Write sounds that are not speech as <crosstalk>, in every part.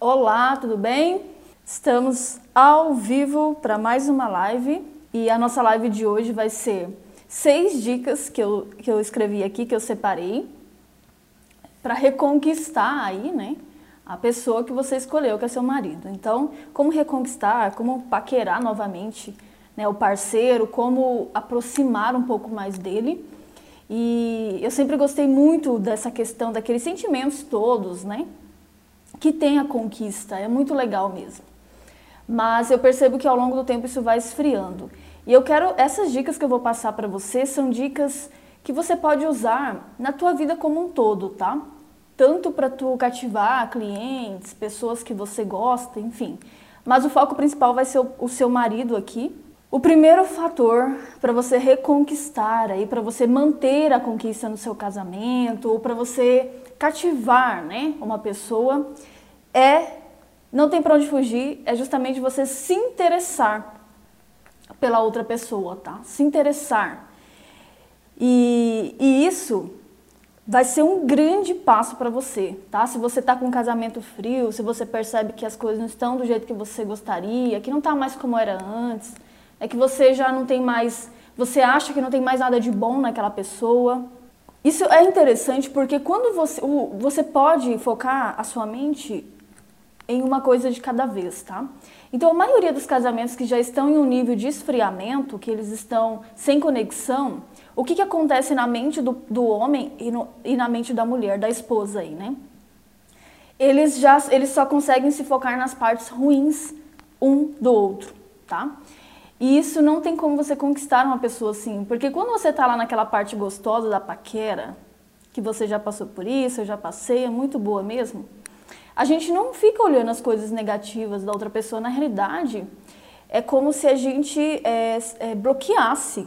Olá, tudo bem? Estamos ao vivo para mais uma live e a nossa live de hoje vai ser seis dicas que eu, que eu escrevi aqui, que eu separei, para reconquistar aí, né? A pessoa que você escolheu, que é seu marido. Então, como reconquistar, como paquerar novamente né, o parceiro, como aproximar um pouco mais dele. E eu sempre gostei muito dessa questão, daqueles sentimentos todos, né? Que tem a conquista, é muito legal mesmo. Mas eu percebo que ao longo do tempo isso vai esfriando. E eu quero essas dicas que eu vou passar para você são dicas que você pode usar na tua vida como um todo, tá? Tanto para tu cativar clientes, pessoas que você gosta, enfim. Mas o foco principal vai ser o, o seu marido aqui. O primeiro fator para você reconquistar aí, para você manter a conquista no seu casamento, ou para você cativar, né, uma pessoa é não tem para onde fugir, é justamente você se interessar pela outra pessoa, tá? Se interessar. E, e isso vai ser um grande passo para você, tá? Se você tá com um casamento frio, se você percebe que as coisas não estão do jeito que você gostaria, que não tá mais como era antes, é que você já não tem mais, você acha que não tem mais nada de bom naquela pessoa, isso é interessante porque quando você, você pode focar a sua mente em uma coisa de cada vez, tá? Então, a maioria dos casamentos que já estão em um nível de esfriamento, que eles estão sem conexão, o que, que acontece na mente do, do homem e, no, e na mente da mulher, da esposa aí, né? Eles, já, eles só conseguem se focar nas partes ruins um do outro, tá? E isso não tem como você conquistar uma pessoa assim, porque quando você está lá naquela parte gostosa da paquera, que você já passou por isso, eu já passei, é muito boa mesmo, a gente não fica olhando as coisas negativas da outra pessoa. Na realidade, é como se a gente é, é, bloqueasse,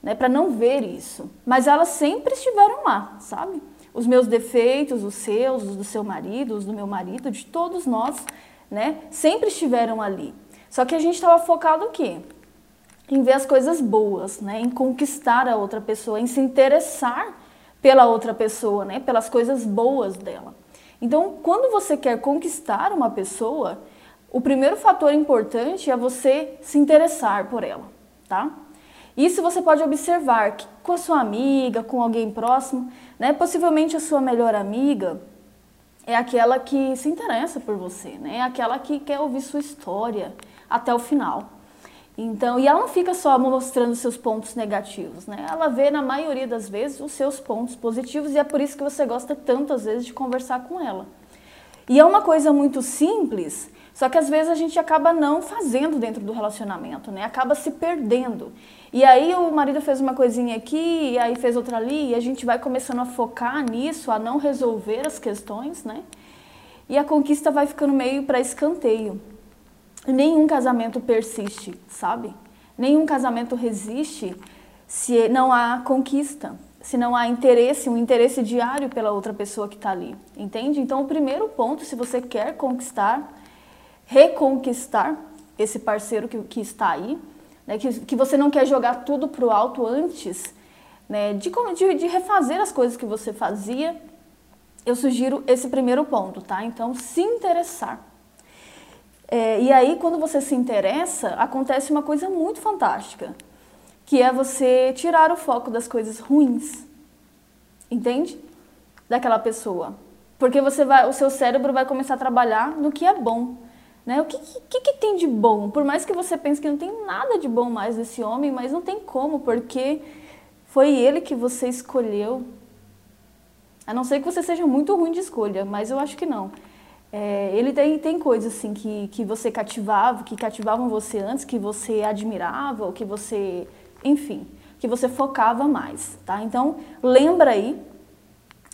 né, para não ver isso. Mas elas sempre estiveram lá, sabe? Os meus defeitos, os seus, os do seu marido, os do meu marido, de todos nós, né, sempre estiveram ali. Só que a gente estava focado o quê? Em ver as coisas boas, né? Em conquistar a outra pessoa, em se interessar pela outra pessoa, né? Pelas coisas boas dela. Então, quando você quer conquistar uma pessoa, o primeiro fator importante é você se interessar por ela, tá? Isso você pode observar que com a sua amiga, com alguém próximo, né? Possivelmente a sua melhor amiga é aquela que se interessa por você, né? É aquela que quer ouvir sua história até o final. Então, e ela não fica só mostrando seus pontos negativos, né? Ela vê na maioria das vezes os seus pontos positivos e é por isso que você gosta tanto às vezes de conversar com ela. E é uma coisa muito simples, só que às vezes a gente acaba não fazendo dentro do relacionamento, né? Acaba se perdendo. E aí o marido fez uma coisinha aqui, e aí fez outra ali, e a gente vai começando a focar nisso, a não resolver as questões, né? E a conquista vai ficando meio para escanteio nenhum casamento persiste, sabe? Nenhum casamento resiste se não há conquista, se não há interesse, um interesse diário pela outra pessoa que está ali, entende? Então, o primeiro ponto, se você quer conquistar, reconquistar esse parceiro que, que está aí, né, que, que você não quer jogar tudo para o alto antes né, de, de, de refazer as coisas que você fazia, eu sugiro esse primeiro ponto, tá? Então, se interessar. É, e aí, quando você se interessa, acontece uma coisa muito fantástica, que é você tirar o foco das coisas ruins, entende? Daquela pessoa. Porque você vai, o seu cérebro vai começar a trabalhar no que é bom. Né? O que, que, que tem de bom? Por mais que você pense que não tem nada de bom mais desse homem, mas não tem como, porque foi ele que você escolheu. A não ser que você seja muito ruim de escolha, mas eu acho que não. É, ele tem, tem coisas assim que, que você cativava, que cativavam você antes, que você admirava, ou que você, enfim, que você focava mais, tá? Então, lembra aí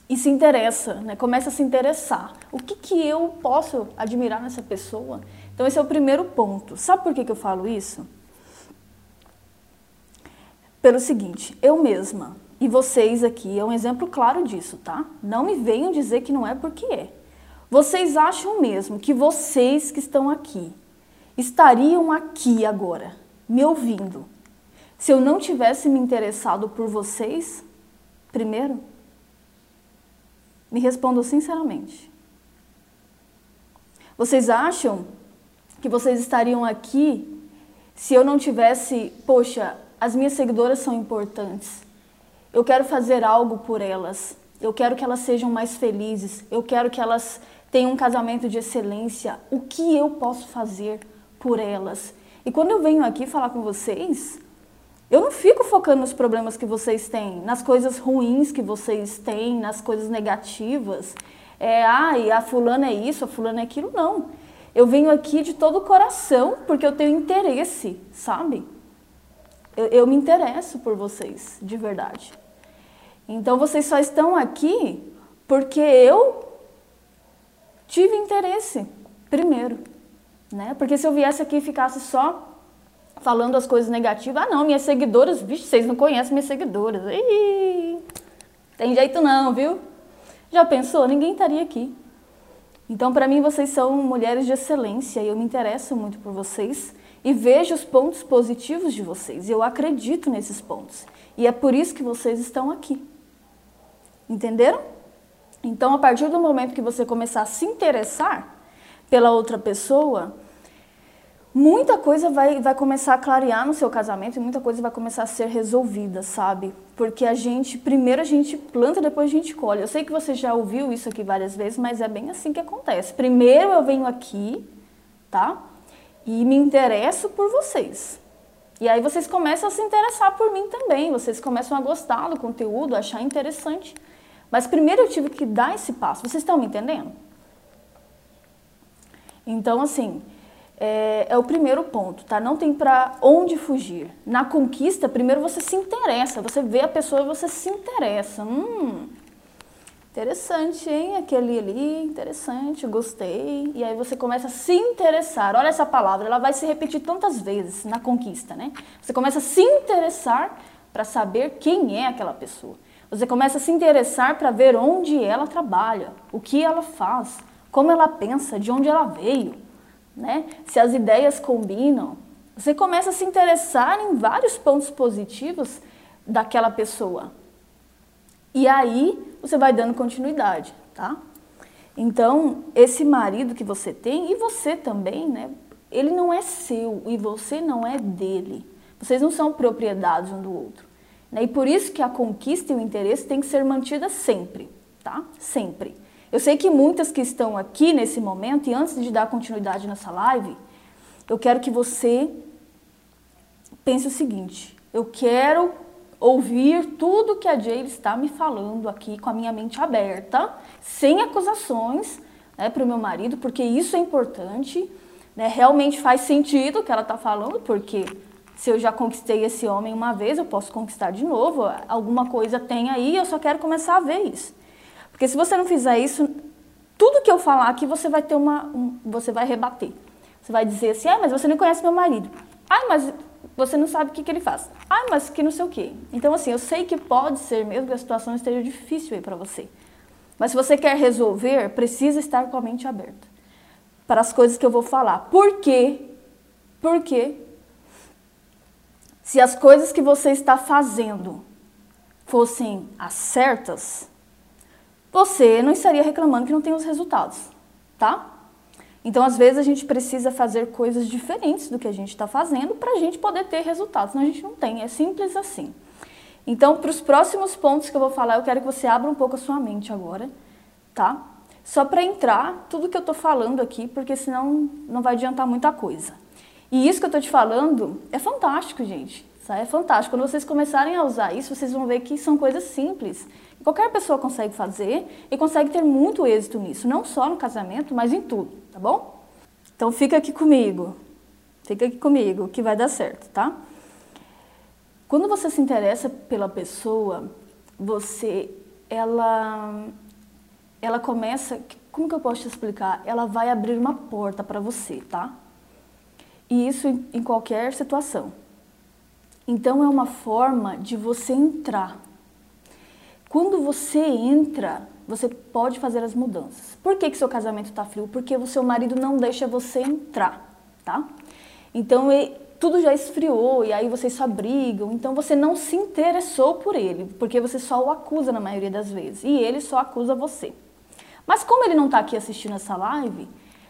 e se interessa, né? Começa a se interessar. O que, que eu posso admirar nessa pessoa? Então, esse é o primeiro ponto. Sabe por que, que eu falo isso? Pelo seguinte, eu mesma e vocês aqui é um exemplo claro disso, tá? Não me venham dizer que não é porque é. Vocês acham mesmo que vocês que estão aqui estariam aqui agora, me ouvindo, se eu não tivesse me interessado por vocês primeiro? Me respondam sinceramente. Vocês acham que vocês estariam aqui se eu não tivesse, poxa, as minhas seguidoras são importantes. Eu quero fazer algo por elas. Eu quero que elas sejam mais felizes. Eu quero que elas tenham um casamento de excelência. O que eu posso fazer por elas? E quando eu venho aqui falar com vocês, eu não fico focando nos problemas que vocês têm, nas coisas ruins que vocês têm, nas coisas negativas. É, ai, a fulana é isso, a fulana é aquilo. Não. Eu venho aqui de todo o coração porque eu tenho interesse, sabe? Eu, eu me interesso por vocês, de verdade. Então vocês só estão aqui porque eu tive interesse primeiro, né? Porque se eu viesse aqui e ficasse só falando as coisas negativas, ah não, minhas seguidoras, vixe, vocês não conhecem minhas seguidoras. Ih, tem jeito não, viu? Já pensou? Ninguém estaria aqui. Então, para mim, vocês são mulheres de excelência e eu me interesso muito por vocês e vejo os pontos positivos de vocês. Eu acredito nesses pontos. E é por isso que vocês estão aqui. Entenderam? Então, a partir do momento que você começar a se interessar pela outra pessoa, muita coisa vai, vai começar a clarear no seu casamento e muita coisa vai começar a ser resolvida, sabe? Porque a gente, primeiro a gente planta, depois a gente colhe. Eu sei que você já ouviu isso aqui várias vezes, mas é bem assim que acontece. Primeiro eu venho aqui, tá? E me interesso por vocês. E aí vocês começam a se interessar por mim também, vocês começam a gostar do conteúdo, achar interessante. Mas primeiro eu tive que dar esse passo. Vocês estão me entendendo? Então, assim, é, é, o primeiro ponto, tá? Não tem para onde fugir. Na conquista, primeiro você se interessa, você vê a pessoa e você se interessa. Hum, interessante, hein? Aquele ali, interessante, gostei. E aí você começa a se interessar. Olha essa palavra, ela vai se repetir tantas vezes na conquista, né? Você começa a se interessar para saber quem é aquela pessoa. Você começa a se interessar para ver onde ela trabalha, o que ela faz, como ela pensa, de onde ela veio, né? Se as ideias combinam. Você começa a se interessar em vários pontos positivos daquela pessoa. E aí você vai dando continuidade, tá? Então, esse marido que você tem, e você também, né? Ele não é seu e você não é dele. Vocês não são propriedades um do outro. Né? E por isso que a conquista e o interesse tem que ser mantida sempre, tá? Sempre. Eu sei que muitas que estão aqui nesse momento, e antes de dar continuidade nessa live, eu quero que você pense o seguinte: eu quero ouvir tudo que a Jade está me falando aqui com a minha mente aberta, sem acusações né, para o meu marido, porque isso é importante. Né, realmente faz sentido o que ela está falando, porque se eu já conquistei esse homem uma vez, eu posso conquistar de novo. Alguma coisa tem aí, eu só quero começar a ver isso. Porque se você não fizer isso, tudo que eu falar aqui você vai ter uma, um, você vai rebater. Você vai dizer assim, ah, mas você não conhece meu marido. Ah, mas você não sabe o que, que ele faz. Ah, mas que não sei o quê. Então, assim, eu sei que pode ser mesmo que a situação esteja difícil aí para você. Mas se você quer resolver, precisa estar com a mente aberta para as coisas que eu vou falar. Por quê? Por quê? Se as coisas que você está fazendo fossem as certas, você não estaria reclamando que não tem os resultados, tá? Então, às vezes, a gente precisa fazer coisas diferentes do que a gente está fazendo para a gente poder ter resultados, senão a gente não tem. É simples assim. Então, para os próximos pontos que eu vou falar, eu quero que você abra um pouco a sua mente agora, tá? Só para entrar tudo que eu estou falando aqui, porque senão não vai adiantar muita coisa. E isso que eu estou te falando é fantástico, gente. É fantástico. Quando vocês começarem a usar isso, vocês vão ver que são coisas simples. Qualquer pessoa consegue fazer e consegue ter muito êxito nisso, não só no casamento, mas em tudo, tá bom? Então fica aqui comigo. Fica aqui comigo que vai dar certo, tá? Quando você se interessa pela pessoa, você ela ela começa, como que eu posso te explicar? Ela vai abrir uma porta para você, tá? E isso em qualquer situação. Então é uma forma de você entrar. Quando você entra, você pode fazer as mudanças. Por que, que seu casamento está frio? Porque o seu marido não deixa você entrar, tá? Então tudo já esfriou e aí vocês só brigam. Então você não se interessou por ele, porque você só o acusa na maioria das vezes e ele só acusa você. Mas como ele não está aqui assistindo essa live,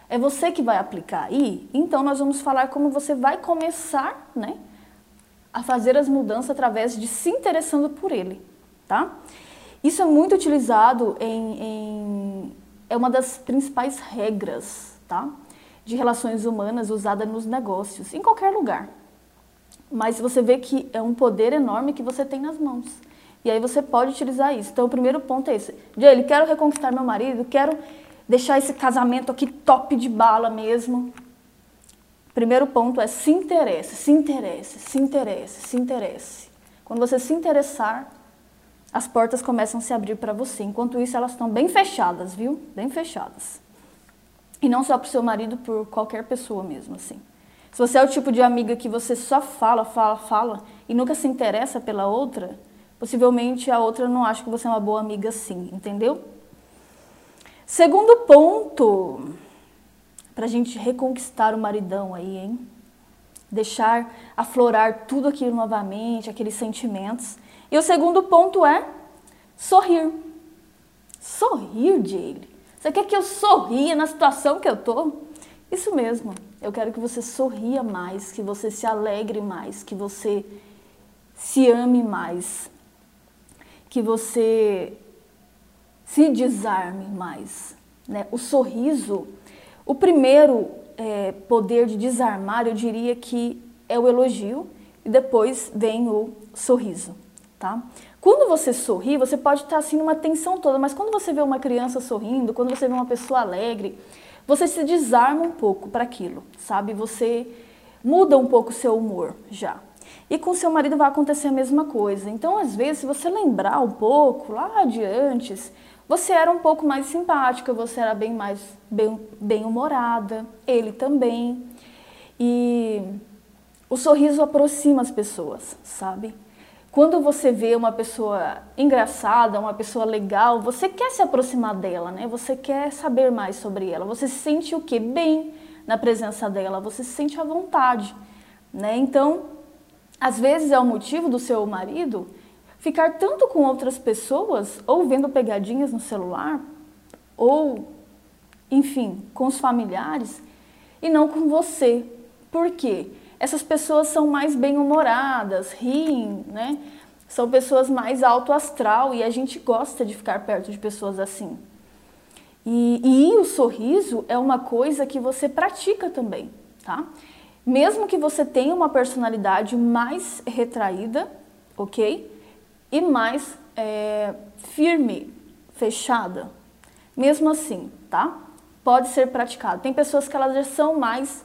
É você que vai aplicar aí. Então nós vamos falar como você vai começar, né, a fazer as mudanças através de se interessando por ele, tá? Isso é muito utilizado em, em é uma das principais regras, tá? De relações humanas usada nos negócios, em qualquer lugar. Mas você vê que é um poder enorme que você tem nas mãos. E aí você pode utilizar isso. Então o primeiro ponto é esse. Jay, quero reconquistar meu marido, quero deixar esse casamento aqui top de bala mesmo. Primeiro ponto é se interesse, se interesse, se interesse, se interesse. Quando você se interessar, as portas começam a se abrir para você. Enquanto isso, elas estão bem fechadas, viu? Bem fechadas. E não só para o seu marido, por qualquer pessoa mesmo, assim. Se você é o tipo de amiga que você só fala, fala, fala e nunca se interessa pela outra, possivelmente a outra não acha que você é uma boa amiga assim, entendeu? Segundo ponto, para a gente reconquistar o maridão aí, hein? Deixar aflorar tudo aquilo novamente, aqueles sentimentos e o segundo ponto é sorrir. Sorrir, Jaylee. Você quer que eu sorria na situação que eu tô? Isso mesmo. Eu quero que você sorria mais, que você se alegre mais, que você se ame mais, que você se desarme mais. Né? O sorriso, o primeiro é, poder de desarmar, eu diria que é o elogio e depois vem o sorriso tá? Quando você sorri, você pode estar assim numa tensão toda, mas quando você vê uma criança sorrindo, quando você vê uma pessoa alegre, você se desarma um pouco para aquilo, sabe? Você muda um pouco o seu humor já. E com seu marido vai acontecer a mesma coisa. Então, às vezes, se você lembrar um pouco lá de antes, você era um pouco mais simpática, você era bem mais bem, bem humorada, ele também. E o sorriso aproxima as pessoas, sabe? Quando você vê uma pessoa engraçada, uma pessoa legal, você quer se aproximar dela, né? Você quer saber mais sobre ela. Você se sente o quê? Bem na presença dela, você se sente à vontade, né? Então, às vezes é o motivo do seu marido ficar tanto com outras pessoas, ou vendo pegadinhas no celular, ou, enfim, com os familiares, e não com você. Por quê? essas pessoas são mais bem-humoradas, riem, né? São pessoas mais alto astral e a gente gosta de ficar perto de pessoas assim. E, e o sorriso é uma coisa que você pratica também, tá? Mesmo que você tenha uma personalidade mais retraída, ok? E mais é, firme, fechada. Mesmo assim, tá? Pode ser praticado. Tem pessoas que elas já são mais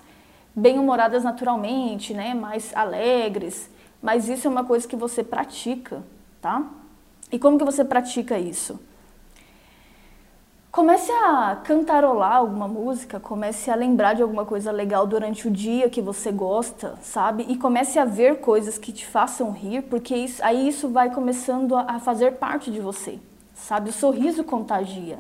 bem-humoradas naturalmente, né? Mais alegres. Mas isso é uma coisa que você pratica, tá? E como que você pratica isso? Comece a cantarolar alguma música, comece a lembrar de alguma coisa legal durante o dia que você gosta, sabe? E comece a ver coisas que te façam rir, porque isso, aí isso vai começando a, a fazer parte de você, sabe? O sorriso contagia.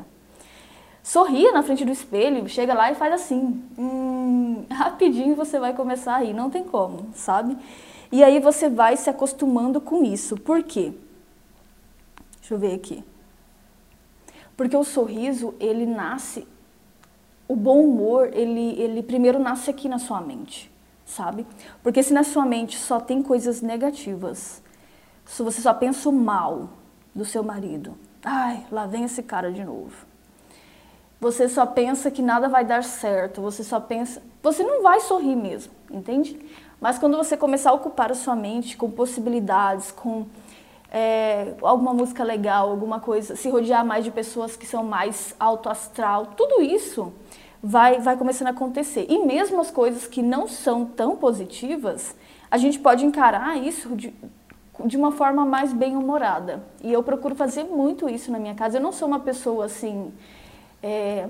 Sorria na frente do espelho, chega lá e faz assim. Hum, <laughs> rapidinho você vai começar a rir, não tem como, sabe? E aí você vai se acostumando com isso. Por quê? Deixa eu ver aqui. Porque o sorriso, ele nasce, o bom humor, ele, ele primeiro nasce aqui na sua mente, sabe? Porque se na sua mente só tem coisas negativas, se você só pensa o mal do seu marido, ai, lá vem esse cara de novo você só pensa que nada vai dar certo, você só pensa. Você não vai sorrir mesmo, entende? Mas quando você começar a ocupar a sua mente com possibilidades, com é, alguma música legal, alguma coisa, se rodear mais de pessoas que são mais alto astral, tudo isso vai, vai começando a acontecer. E mesmo as coisas que não são tão positivas, a gente pode encarar isso de, de uma forma mais bem-humorada. E eu procuro fazer muito isso na minha casa. Eu não sou uma pessoa assim é,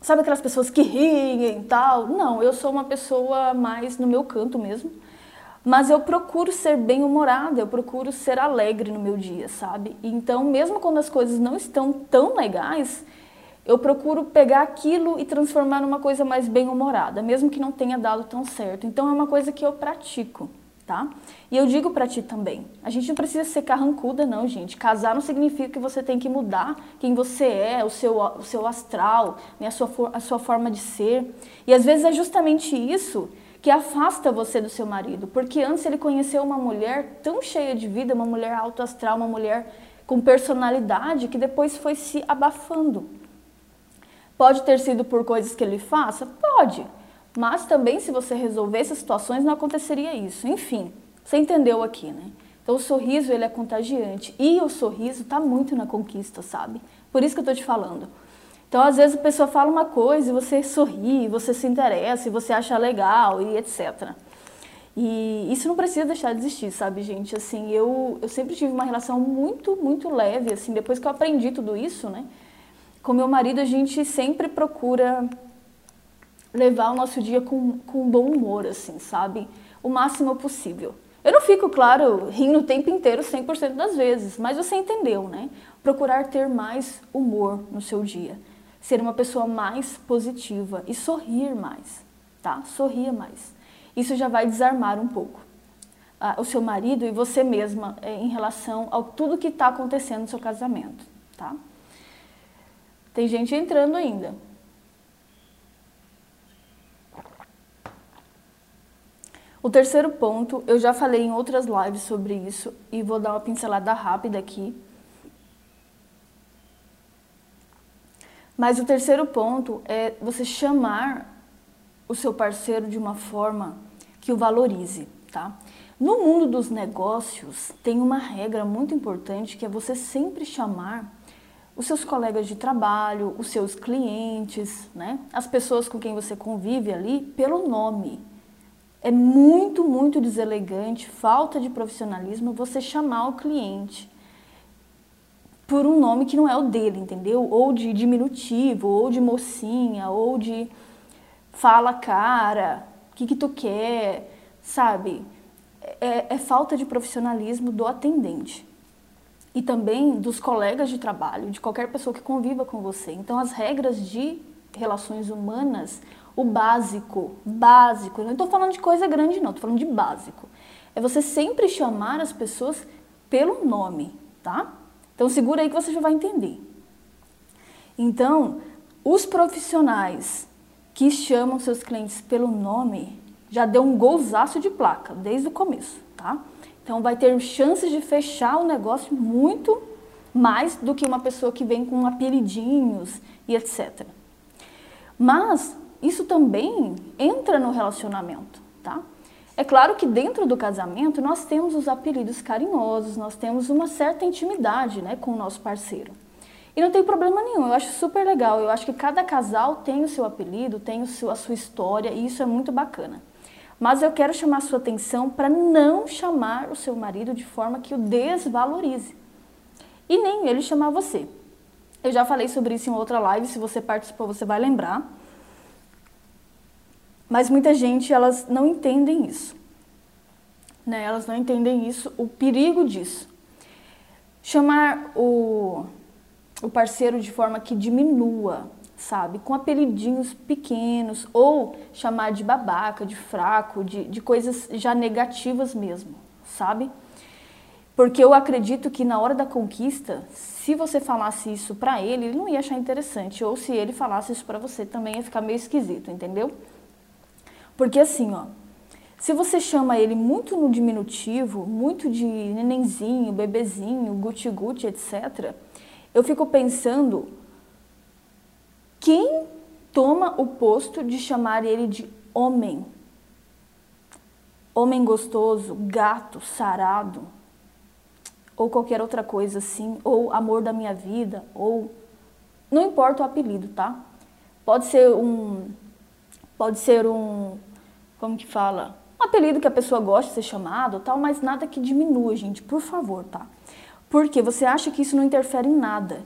sabe aquelas pessoas que riem e tal? Não, eu sou uma pessoa mais no meu canto mesmo. Mas eu procuro ser bem humorada, eu procuro ser alegre no meu dia, sabe? Então, mesmo quando as coisas não estão tão legais, eu procuro pegar aquilo e transformar numa coisa mais bem humorada, mesmo que não tenha dado tão certo. Então, é uma coisa que eu pratico, tá? E eu digo para ti também, a gente não precisa ser carrancuda não, gente. Casar não significa que você tem que mudar quem você é, o seu, o seu astral, né, a, sua, a sua forma de ser. E às vezes é justamente isso que afasta você do seu marido, porque antes ele conheceu uma mulher tão cheia de vida, uma mulher alto astral, uma mulher com personalidade, que depois foi se abafando. Pode ter sido por coisas que ele faça? Pode. Mas também, se você resolvesse as situações, não aconteceria isso. Enfim, você entendeu aqui, né? Então, o sorriso, ele é contagiante. E o sorriso está muito na conquista, sabe? Por isso que eu estou te falando. Então, às vezes, a pessoa fala uma coisa e você sorri, você se interessa, você acha legal e etc. E isso não precisa deixar de existir, sabe, gente? Assim, eu, eu sempre tive uma relação muito, muito leve, assim, depois que eu aprendi tudo isso, né? Com meu marido, a gente sempre procura levar o nosso dia com, com bom humor, assim, sabe? O máximo possível. Eu não fico, claro, rindo o tempo inteiro 100% das vezes, mas você entendeu, né? Procurar ter mais humor no seu dia. Ser uma pessoa mais positiva e sorrir mais, tá? Sorria mais. Isso já vai desarmar um pouco ah, o seu marido e você mesma eh, em relação ao tudo que está acontecendo no seu casamento, tá? Tem gente entrando ainda. O terceiro ponto, eu já falei em outras lives sobre isso e vou dar uma pincelada rápida aqui. Mas o terceiro ponto é você chamar o seu parceiro de uma forma que o valorize, tá? No mundo dos negócios, tem uma regra muito importante que é você sempre chamar os seus colegas de trabalho, os seus clientes, né? as pessoas com quem você convive ali, pelo nome. É muito, muito deselegante, falta de profissionalismo você chamar o cliente por um nome que não é o dele, entendeu? Ou de diminutivo, ou de mocinha, ou de fala cara, o que, que tu quer, sabe? É, é falta de profissionalismo do atendente e também dos colegas de trabalho, de qualquer pessoa que conviva com você. Então, as regras de relações humanas, o básico, básico, não estou falando de coisa grande, não, estou falando de básico. É você sempre chamar as pessoas pelo nome, tá? Então, segura aí que você já vai entender. Então, os profissionais que chamam seus clientes pelo nome já deu um golzaço de placa desde o começo, tá? Então vai ter chances de fechar o negócio muito mais do que uma pessoa que vem com apelidinhos e etc. Mas isso também entra no relacionamento, tá? É claro que dentro do casamento nós temos os apelidos carinhosos, nós temos uma certa intimidade, né, com o nosso parceiro. E não tem problema nenhum, eu acho super legal. Eu acho que cada casal tem o seu apelido, tem o seu, a sua história e isso é muito bacana. Mas eu quero chamar a sua atenção para não chamar o seu marido de forma que o desvalorize. E nem ele chamar você. Eu já falei sobre isso em outra live, se você participou, você vai lembrar. Mas muita gente, elas não entendem isso. Né? Elas não entendem isso, o perigo disso. Chamar o, o parceiro de forma que diminua sabe? Com apelidinhos pequenos, ou chamar de babaca, de fraco, de, de coisas já negativas mesmo, sabe? Porque eu acredito que na hora da conquista, se você falasse isso pra ele, ele não ia achar interessante. Ou se ele falasse isso pra você, também ia ficar meio esquisito, entendeu? Porque assim, ó, se você chama ele muito no diminutivo, muito de nenenzinho, bebezinho, guti-guti, etc., eu fico pensando quem toma o posto de chamar ele de homem? Homem gostoso, gato, sarado, ou qualquer outra coisa assim, ou amor da minha vida, ou não importa o apelido, tá? Pode ser um pode ser um como que fala? Um apelido que a pessoa gosta de ser chamado, tal, mas nada que diminua, gente, por favor, tá? Porque você acha que isso não interfere em nada.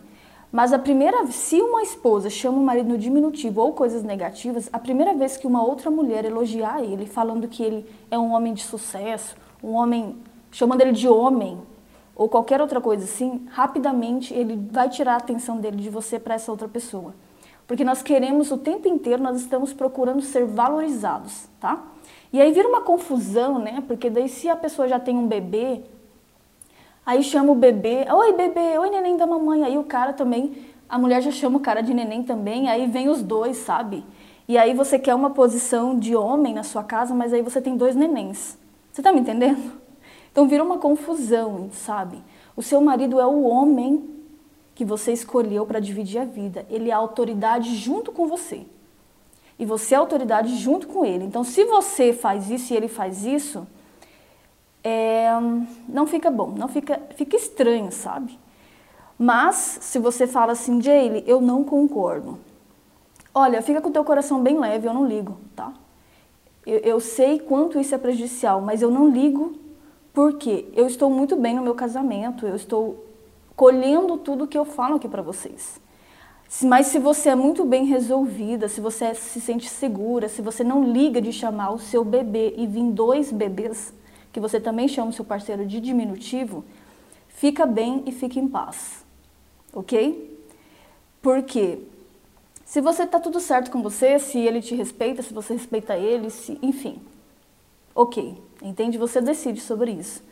Mas a primeira, se uma esposa chama o marido no diminutivo ou coisas negativas, a primeira vez que uma outra mulher elogiar ele, falando que ele é um homem de sucesso, um homem, chamando ele de homem, ou qualquer outra coisa assim, rapidamente ele vai tirar a atenção dele de você para essa outra pessoa. Porque nós queremos o tempo inteiro, nós estamos procurando ser valorizados, tá? E aí vira uma confusão, né? Porque daí se a pessoa já tem um bebê, aí chama o bebê, oi bebê, oi neném da mamãe, aí o cara também, a mulher já chama o cara de neném também, aí vem os dois, sabe? E aí você quer uma posição de homem na sua casa, mas aí você tem dois nenéns. Você tá me entendendo? Então vira uma confusão, sabe? O seu marido é o homem que você escolheu para dividir a vida. Ele é autoridade junto com você. E você é autoridade junto com ele. Então, se você faz isso e ele faz isso, é, não fica bom, não fica, fica estranho, sabe? Mas, se você fala assim, Jaylee, eu não concordo. Olha, fica com o teu coração bem leve, eu não ligo, tá? Eu, eu sei quanto isso é prejudicial, mas eu não ligo porque eu estou muito bem no meu casamento, eu estou colhendo tudo que eu falo aqui para vocês. Mas se você é muito bem resolvida, se você se sente segura, se você não liga de chamar o seu bebê e vir dois bebês, que você também chama o seu parceiro de diminutivo, fica bem e fica em paz. Ok? Porque se você está tudo certo com você, se ele te respeita, se você respeita ele, se, enfim, ok, entende? Você decide sobre isso.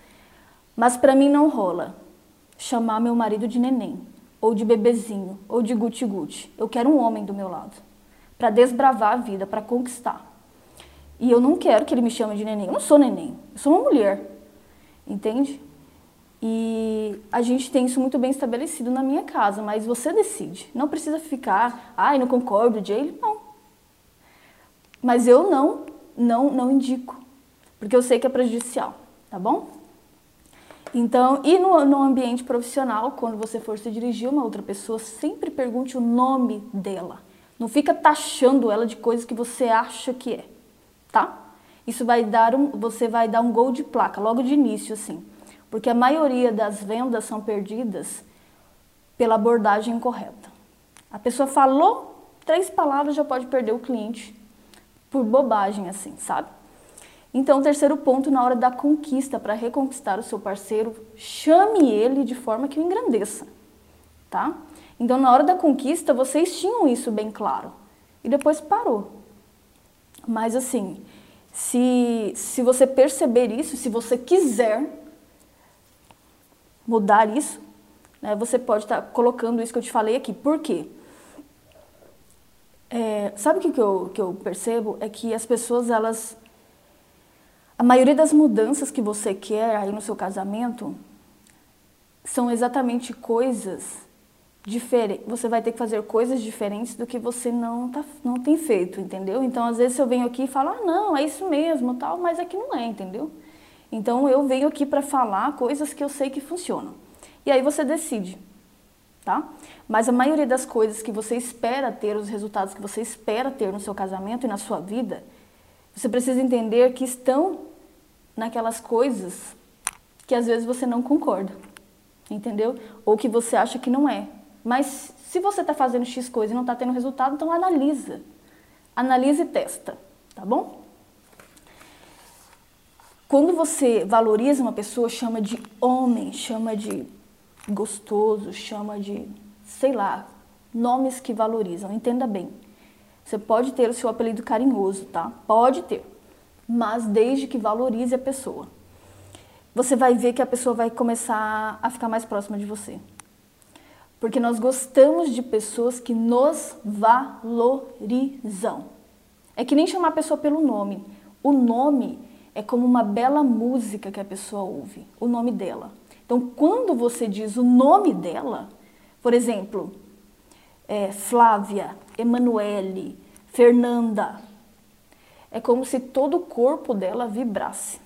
Mas para mim não rola chamar meu marido de neném ou de bebezinho, ou de guti-guti. Eu quero um homem do meu lado, para desbravar a vida, para conquistar. E eu não quero que ele me chame de neném. Eu não sou neném, eu sou uma mulher. Entende? E a gente tem isso muito bem estabelecido na minha casa, mas você decide. Não precisa ficar, ai, não concordo, Jay. Não. Mas eu não, não, não indico, porque eu sei que é prejudicial, tá bom? Então, e no, no ambiente profissional, quando você for se dirigir a uma outra pessoa, sempre pergunte o nome dela. Não fica taxando ela de coisas que você acha que é, tá? Isso vai dar um, você vai dar um gol de placa logo de início, assim. Porque a maioria das vendas são perdidas pela abordagem incorreta. A pessoa falou três palavras já pode perder o cliente por bobagem, assim, sabe? Então, terceiro ponto, na hora da conquista, para reconquistar o seu parceiro, chame ele de forma que o engrandeça, tá? Então, na hora da conquista, vocês tinham isso bem claro. E depois parou. Mas, assim, se, se você perceber isso, se você quiser mudar isso, né, você pode estar tá colocando isso que eu te falei aqui. Por quê? É, sabe o que, que, eu, que eu percebo? É que as pessoas, elas a maioria das mudanças que você quer aí no seu casamento são exatamente coisas diferentes. Você vai ter que fazer coisas diferentes do que você não, tá, não tem feito, entendeu? Então, às vezes eu venho aqui e falo, ah, não, é isso mesmo, tal, mas aqui não é, entendeu? Então, eu venho aqui para falar coisas que eu sei que funcionam. E aí você decide, tá? Mas a maioria das coisas que você espera ter, os resultados que você espera ter no seu casamento e na sua vida, você precisa entender que estão naquelas coisas que às vezes você não concorda, entendeu? Ou que você acha que não é. Mas se você está fazendo X coisa e não está tendo resultado, então analisa. Analisa e testa, tá bom? Quando você valoriza uma pessoa, chama de homem, chama de gostoso, chama de, sei lá, nomes que valorizam. Entenda bem. Você pode ter o seu apelido carinhoso, tá? Pode ter mas desde que valorize a pessoa. Você vai ver que a pessoa vai começar a ficar mais próxima de você. Porque nós gostamos de pessoas que nos valorizam. É que nem chamar a pessoa pelo nome. O nome é como uma bela música que a pessoa ouve, o nome dela. Então, quando você diz o nome dela, por exemplo, é, Flávia, Emanuele, Fernanda, é como se todo o corpo dela vibrasse.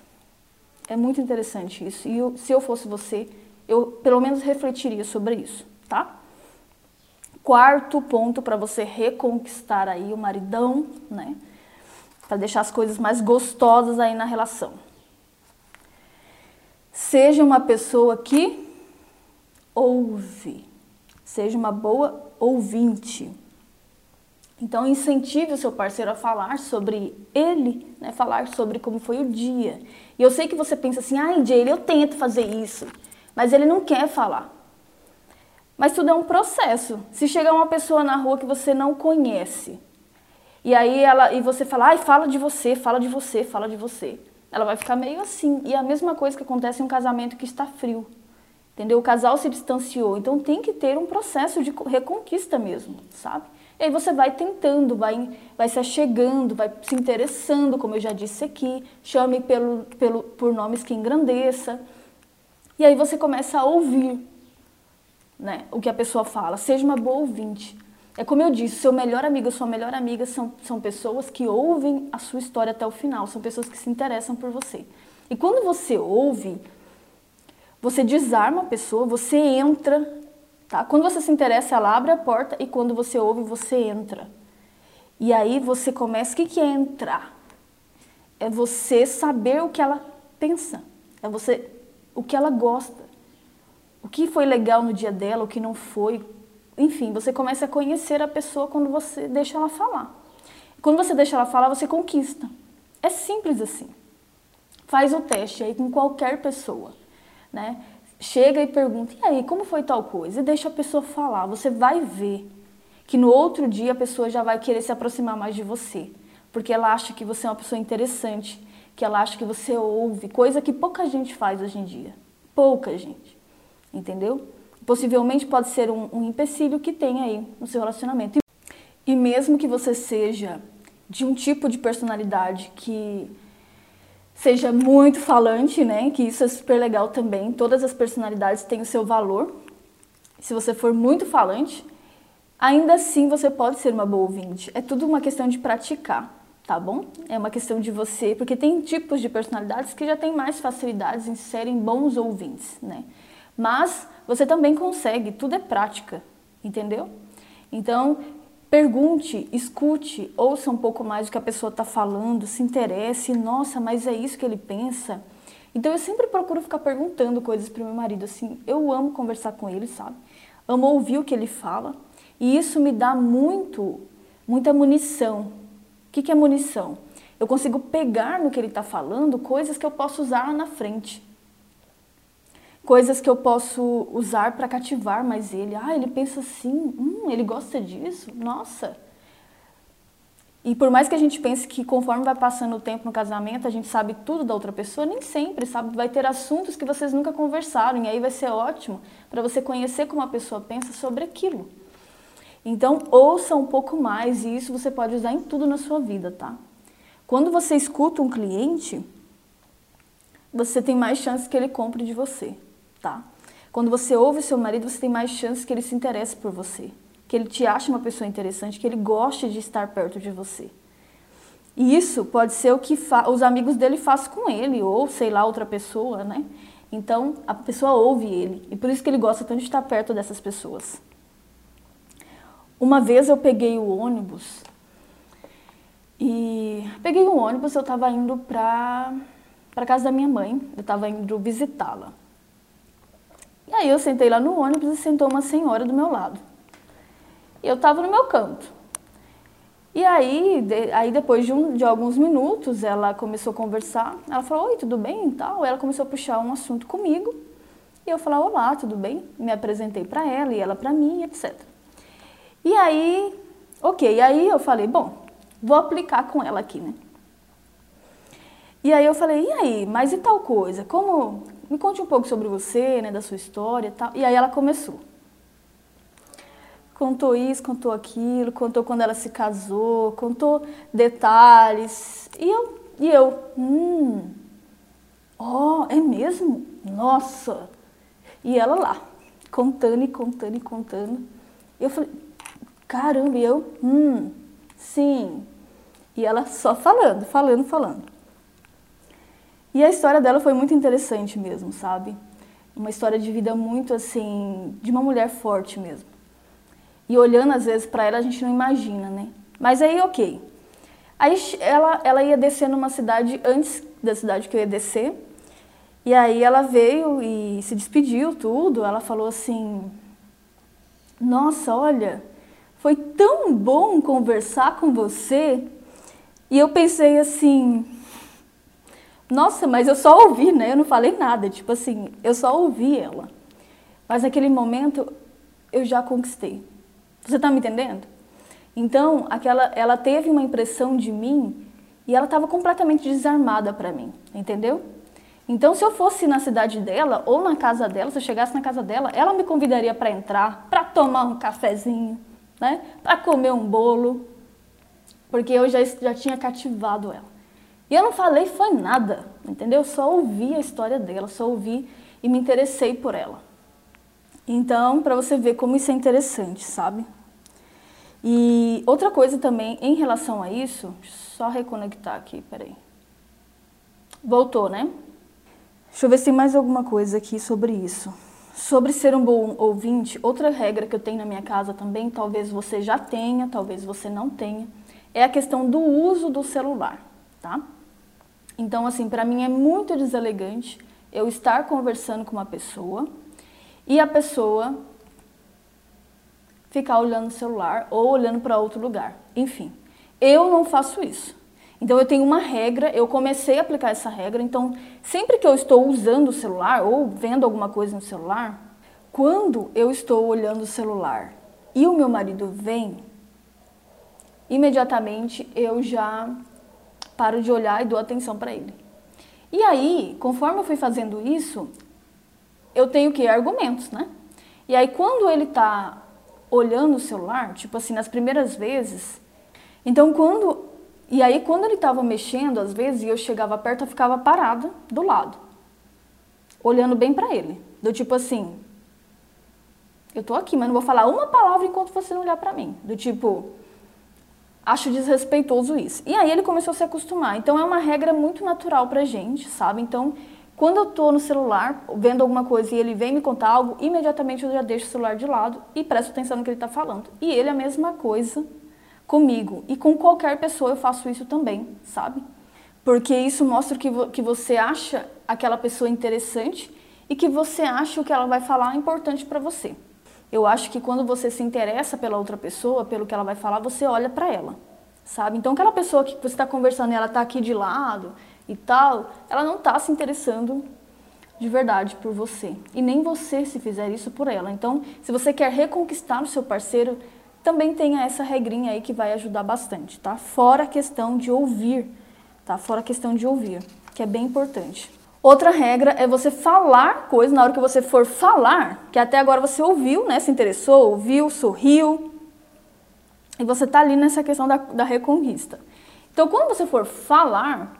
É muito interessante isso. E eu, se eu fosse você, eu pelo menos refletiria sobre isso, tá? Quarto ponto para você reconquistar aí o maridão, né? Para deixar as coisas mais gostosas aí na relação. Seja uma pessoa que ouve. Seja uma boa ouvinte. Então, incentive o seu parceiro a falar sobre ele, né? falar sobre como foi o dia. E eu sei que você pensa assim, ai, Jay, eu tento fazer isso, mas ele não quer falar. Mas tudo é um processo. Se chegar uma pessoa na rua que você não conhece, e aí ela e você fala, ai, fala de você, fala de você, fala de você. Ela vai ficar meio assim. E é a mesma coisa que acontece em um casamento que está frio. Entendeu? O casal se distanciou. Então tem que ter um processo de reconquista mesmo, sabe? E aí você vai tentando, vai, vai se achegando, vai se interessando, como eu já disse aqui, chame pelo, pelo, por nomes que engrandeça. E aí você começa a ouvir né, o que a pessoa fala, seja uma boa ouvinte. É como eu disse, seu melhor amigo, sua melhor amiga são, são pessoas que ouvem a sua história até o final, são pessoas que se interessam por você. E quando você ouve, você desarma a pessoa, você entra Tá? Quando você se interessa, ela abre a porta e quando você ouve, você entra. E aí você começa. O que, que é entrar? É você saber o que ela pensa. É você o que ela gosta. O que foi legal no dia dela, o que não foi. Enfim, você começa a conhecer a pessoa quando você deixa ela falar. Quando você deixa ela falar, você conquista. É simples assim. Faz o teste aí com qualquer pessoa, né? Chega e pergunta: e aí, como foi tal coisa? E deixa a pessoa falar. Você vai ver que no outro dia a pessoa já vai querer se aproximar mais de você, porque ela acha que você é uma pessoa interessante, que ela acha que você ouve, coisa que pouca gente faz hoje em dia. Pouca gente. Entendeu? Possivelmente pode ser um, um empecilho que tem aí no seu relacionamento. E mesmo que você seja de um tipo de personalidade que seja muito falante, né? Que isso é super legal também. Todas as personalidades têm o seu valor. Se você for muito falante, ainda assim você pode ser uma boa ouvinte. É tudo uma questão de praticar, tá bom? É uma questão de você, porque tem tipos de personalidades que já têm mais facilidades em serem bons ouvintes, né? Mas você também consegue, tudo é prática, entendeu? Então, Pergunte, escute, ouça um pouco mais o que a pessoa está falando, se interesse, nossa, mas é isso que ele pensa. Então eu sempre procuro ficar perguntando coisas para meu marido, assim, eu amo conversar com ele, sabe? Amo ouvir o que ele fala e isso me dá muito, muita munição. O que, que é munição? Eu consigo pegar no que ele está falando coisas que eu posso usar lá na frente coisas que eu posso usar para cativar mais ele. Ah, ele pensa assim, hum, ele gosta disso, nossa. E por mais que a gente pense que conforme vai passando o tempo no casamento, a gente sabe tudo da outra pessoa, nem sempre, sabe? Vai ter assuntos que vocês nunca conversaram e aí vai ser ótimo para você conhecer como a pessoa pensa sobre aquilo. Então, ouça um pouco mais e isso você pode usar em tudo na sua vida, tá? Quando você escuta um cliente, você tem mais chance que ele compre de você tá? Quando você ouve seu marido, você tem mais chances que ele se interesse por você, que ele te ache uma pessoa interessante, que ele goste de estar perto de você. E isso pode ser o que os amigos dele fazem com ele, ou sei lá, outra pessoa, né? Então a pessoa ouve ele, e por isso que ele gosta tanto de estar perto dessas pessoas. Uma vez eu peguei o ônibus e peguei o ônibus, eu estava indo para para casa da minha mãe, eu estava indo visitá-la. E aí eu sentei lá no ônibus e sentou uma senhora do meu lado. E eu estava no meu canto. E aí, de, aí depois de, um, de, alguns minutos, ela começou a conversar. Ela falou, oi, tudo bem e tal. Ela começou a puxar um assunto comigo. E eu falei, olá, tudo bem? Me apresentei para ela e ela para mim, etc. E aí, ok, aí eu falei, bom, vou aplicar com ela aqui, né? E aí eu falei, e aí, mas e tal coisa? Como, me conte um pouco sobre você, né, da sua história e tal. E aí ela começou. Contou isso, contou aquilo, contou quando ela se casou, contou detalhes. E eu, e eu hum, ó, oh, é mesmo? Nossa! E ela lá, contando e contando e contando. Eu falei, caramba, e eu, hum, sim. E ela só falando, falando, falando. E a história dela foi muito interessante mesmo, sabe? Uma história de vida muito assim, de uma mulher forte mesmo. E olhando às vezes para ela a gente não imagina, né? Mas aí, ok. Aí ela, ela ia descer numa cidade antes da cidade que eu ia descer. E aí ela veio e se despediu tudo. Ela falou assim: Nossa, olha, foi tão bom conversar com você. E eu pensei assim: nossa, mas eu só ouvi, né? Eu não falei nada. Tipo assim, eu só ouvi ela. Mas naquele momento, eu já conquistei. Você está me entendendo? Então, aquela, ela teve uma impressão de mim e ela estava completamente desarmada para mim, entendeu? Então, se eu fosse na cidade dela ou na casa dela, se eu chegasse na casa dela, ela me convidaria para entrar, para tomar um cafezinho, né? Para comer um bolo, porque eu já, já tinha cativado ela. E eu não falei foi nada, entendeu? Só ouvi a história dela, só ouvi e me interessei por ela. Então, para você ver como isso é interessante, sabe? E outra coisa também em relação a isso, só reconectar aqui, peraí. Voltou, né? Deixa eu ver se tem mais alguma coisa aqui sobre isso. Sobre ser um bom ouvinte, outra regra que eu tenho na minha casa também, talvez você já tenha, talvez você não tenha, é a questão do uso do celular, tá? Então, assim, para mim é muito deselegante eu estar conversando com uma pessoa e a pessoa ficar olhando o celular ou olhando para outro lugar. Enfim, eu não faço isso. Então eu tenho uma regra, eu comecei a aplicar essa regra, então sempre que eu estou usando o celular ou vendo alguma coisa no celular, quando eu estou olhando o celular e o meu marido vem, imediatamente eu já paro de olhar e dou atenção para ele. E aí, conforme eu fui fazendo isso, eu tenho que argumentos, né? E aí quando ele está olhando o celular, tipo assim, nas primeiras vezes, então quando e aí, quando ele estava mexendo, às vezes, e eu chegava perto, eu ficava parada do lado, olhando bem para ele. Do tipo assim, eu tô aqui, mas não vou falar uma palavra enquanto você não olhar para mim. Do tipo, acho desrespeitoso isso. E aí ele começou a se acostumar. Então é uma regra muito natural pra gente, sabe? Então, quando eu tô no celular, vendo alguma coisa e ele vem me contar algo, imediatamente eu já deixo o celular de lado e presto atenção no que ele está falando. E ele é a mesma coisa comigo. E com qualquer pessoa eu faço isso também, sabe? Porque isso mostra que, vo que você acha aquela pessoa interessante e que você acha o que ela vai falar importante para você. Eu acho que quando você se interessa pela outra pessoa, pelo que ela vai falar, você olha para ela, sabe? Então aquela pessoa que você está conversando e ela está aqui de lado e tal, ela não está se interessando de verdade por você. E nem você se fizer isso por ela. Então, se você quer reconquistar o seu parceiro, também tenha essa regrinha aí que vai ajudar bastante, tá? Fora a questão de ouvir, tá? Fora a questão de ouvir, que é bem importante. Outra regra é você falar coisas na hora que você for falar, que até agora você ouviu, né? Se interessou, ouviu, sorriu. E você tá ali nessa questão da, da reconquista. Então, quando você for falar,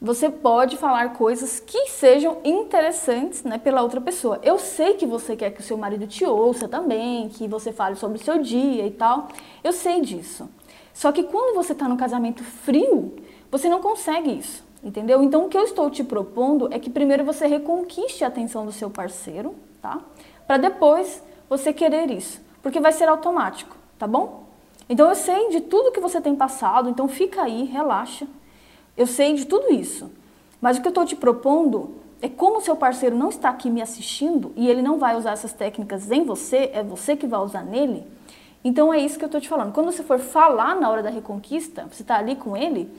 você pode falar coisas que sejam interessantes né, pela outra pessoa. Eu sei que você quer que o seu marido te ouça também, que você fale sobre o seu dia e tal. Eu sei disso. Só que quando você está no casamento frio, você não consegue isso, entendeu? Então o que eu estou te propondo é que primeiro você reconquiste a atenção do seu parceiro, tá? Para depois você querer isso, porque vai ser automático, tá bom? Então eu sei de tudo que você tem passado, então fica aí, relaxa, eu sei de tudo isso. Mas o que eu estou te propondo é como o seu parceiro não está aqui me assistindo e ele não vai usar essas técnicas em você, é você que vai usar nele. Então é isso que eu estou te falando. Quando você for falar na hora da reconquista, você está ali com ele,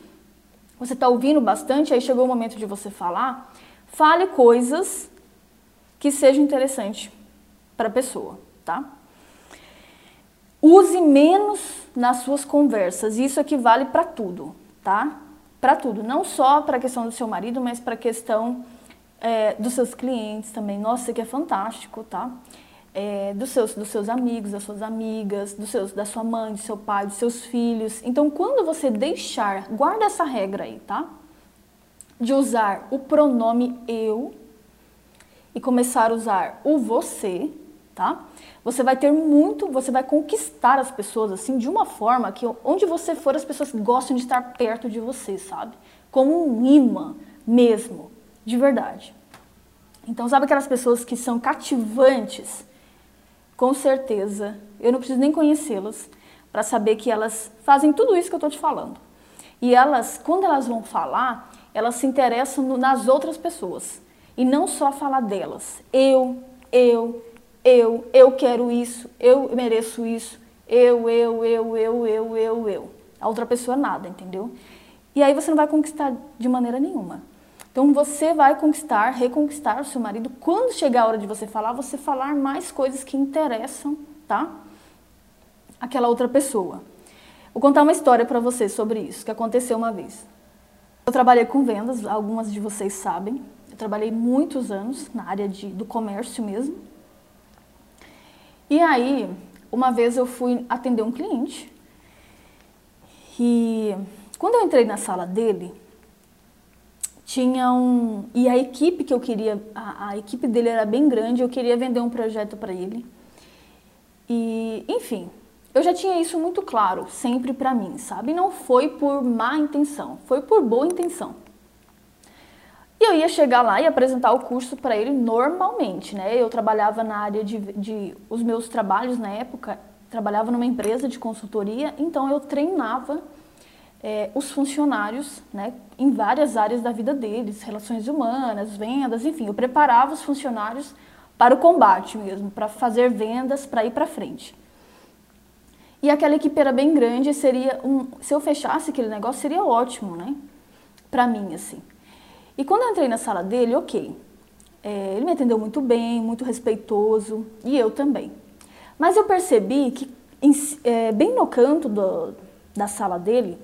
você está ouvindo bastante, aí chegou o momento de você falar, fale coisas que sejam interessantes para a pessoa, tá? Use menos nas suas conversas, isso aqui vale para tudo, tá? para tudo, não só para a questão do seu marido, mas para a questão é, dos seus clientes também. Nossa, isso aqui é fantástico, tá? É, dos, seus, dos seus amigos, das suas amigas, dos seus, da sua mãe, do seu pai, dos seus filhos. Então, quando você deixar, guarda essa regra aí, tá? De usar o pronome eu e começar a usar o você, tá? Você vai ter muito, você vai conquistar as pessoas assim de uma forma que onde você for as pessoas gostam de estar perto de você, sabe? Como um imã mesmo, de verdade. Então, sabe aquelas pessoas que são cativantes? Com certeza, eu não preciso nem conhecê-las para saber que elas fazem tudo isso que eu estou te falando. E elas, quando elas vão falar, elas se interessam nas outras pessoas. E não só falar delas. Eu, eu, eu, eu quero isso, eu mereço isso, eu, eu, eu, eu, eu, eu, eu. A outra pessoa nada, entendeu? E aí você não vai conquistar de maneira nenhuma. Então você vai conquistar, reconquistar o seu marido quando chegar a hora de você falar, você falar mais coisas que interessam tá? Aquela outra pessoa. Vou contar uma história para vocês sobre isso, que aconteceu uma vez. Eu trabalhei com vendas, algumas de vocês sabem. Eu trabalhei muitos anos na área de, do comércio mesmo. E aí, uma vez eu fui atender um cliente e quando eu entrei na sala dele, tinha um. E a equipe que eu queria. A, a equipe dele era bem grande, eu queria vender um projeto para ele. E, enfim, eu já tinha isso muito claro, sempre para mim, sabe? Não foi por má intenção, foi por boa intenção. E eu ia chegar lá e apresentar o curso para ele normalmente, né? Eu trabalhava na área de, de. Os meus trabalhos na época, trabalhava numa empresa de consultoria, então eu treinava é, os funcionários né, em várias áreas da vida deles, relações humanas, vendas, enfim, eu preparava os funcionários para o combate mesmo, para fazer vendas, para ir para frente. E aquela equipe era bem grande, seria um, se eu fechasse aquele negócio seria ótimo, né? Para mim assim. E quando eu entrei na sala dele, ok, é, ele me atendeu muito bem, muito respeitoso e eu também. Mas eu percebi que em, é, bem no canto do, da sala dele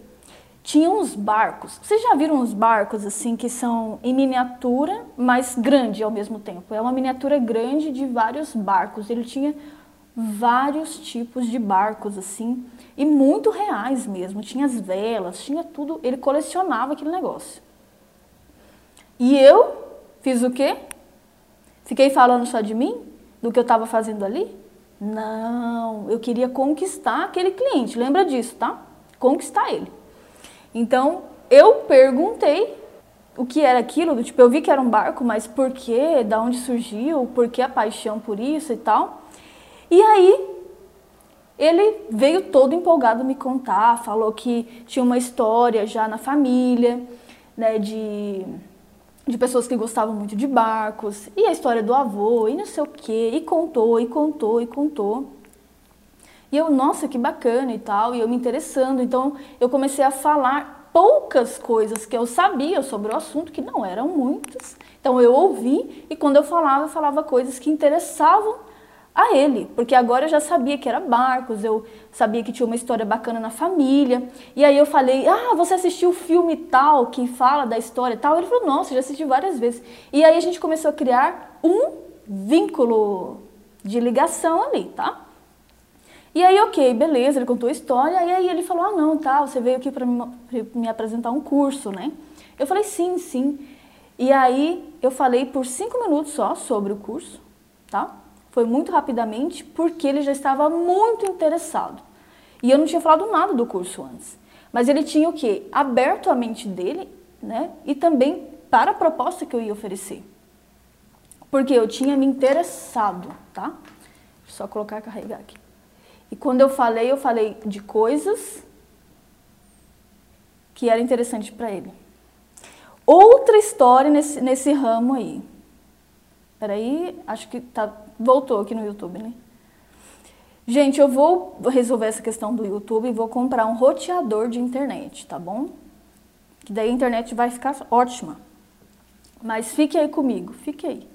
tinha uns barcos. Vocês já viram uns barcos assim que são em miniatura, mas grande ao mesmo tempo? É uma miniatura grande de vários barcos. Ele tinha vários tipos de barcos assim e muito reais mesmo. Tinha as velas, tinha tudo. Ele colecionava aquele negócio. E eu fiz o quê? Fiquei falando só de mim, do que eu estava fazendo ali? Não, eu queria conquistar aquele cliente. Lembra disso, tá? Conquistar ele. Então eu perguntei o que era aquilo, tipo, eu vi que era um barco, mas por quê? Da onde surgiu? Por que a paixão por isso e tal? E aí ele veio todo empolgado me contar, falou que tinha uma história já na família, né, de, de pessoas que gostavam muito de barcos, e a história do avô, e não sei o quê, e contou, e contou, e contou. E eu, nossa, que bacana e tal, e eu me interessando, então eu comecei a falar poucas coisas que eu sabia sobre o assunto, que não eram muitas. Então eu ouvi, e quando eu falava, eu falava coisas que interessavam a ele, porque agora eu já sabia que era Barcos, eu sabia que tinha uma história bacana na família. E aí eu falei: "Ah, você assistiu o filme tal que fala da história tal?". Ele falou: "Nossa, já assisti várias vezes". E aí a gente começou a criar um vínculo de ligação ali, tá? E aí, ok, beleza, ele contou a história, e aí ele falou: "Ah, não, tá, você veio aqui para me, apresentar um curso, né?". Eu falei: "Sim, sim". E aí eu falei por cinco minutos só sobre o curso, tá? foi muito rapidamente porque ele já estava muito interessado. E eu não tinha falado nada do curso antes. Mas ele tinha o quê? Aberto a mente dele, né? E também para a proposta que eu ia oferecer. Porque eu tinha me interessado, tá? Só colocar carregar aqui. E quando eu falei, eu falei de coisas que era interessante para ele. Outra história nesse, nesse ramo aí. Peraí, acho que tá Voltou aqui no YouTube, né? Gente, eu vou resolver essa questão do YouTube e vou comprar um roteador de internet, tá bom? Que daí a internet vai ficar ótima. Mas fique aí comigo, fique aí.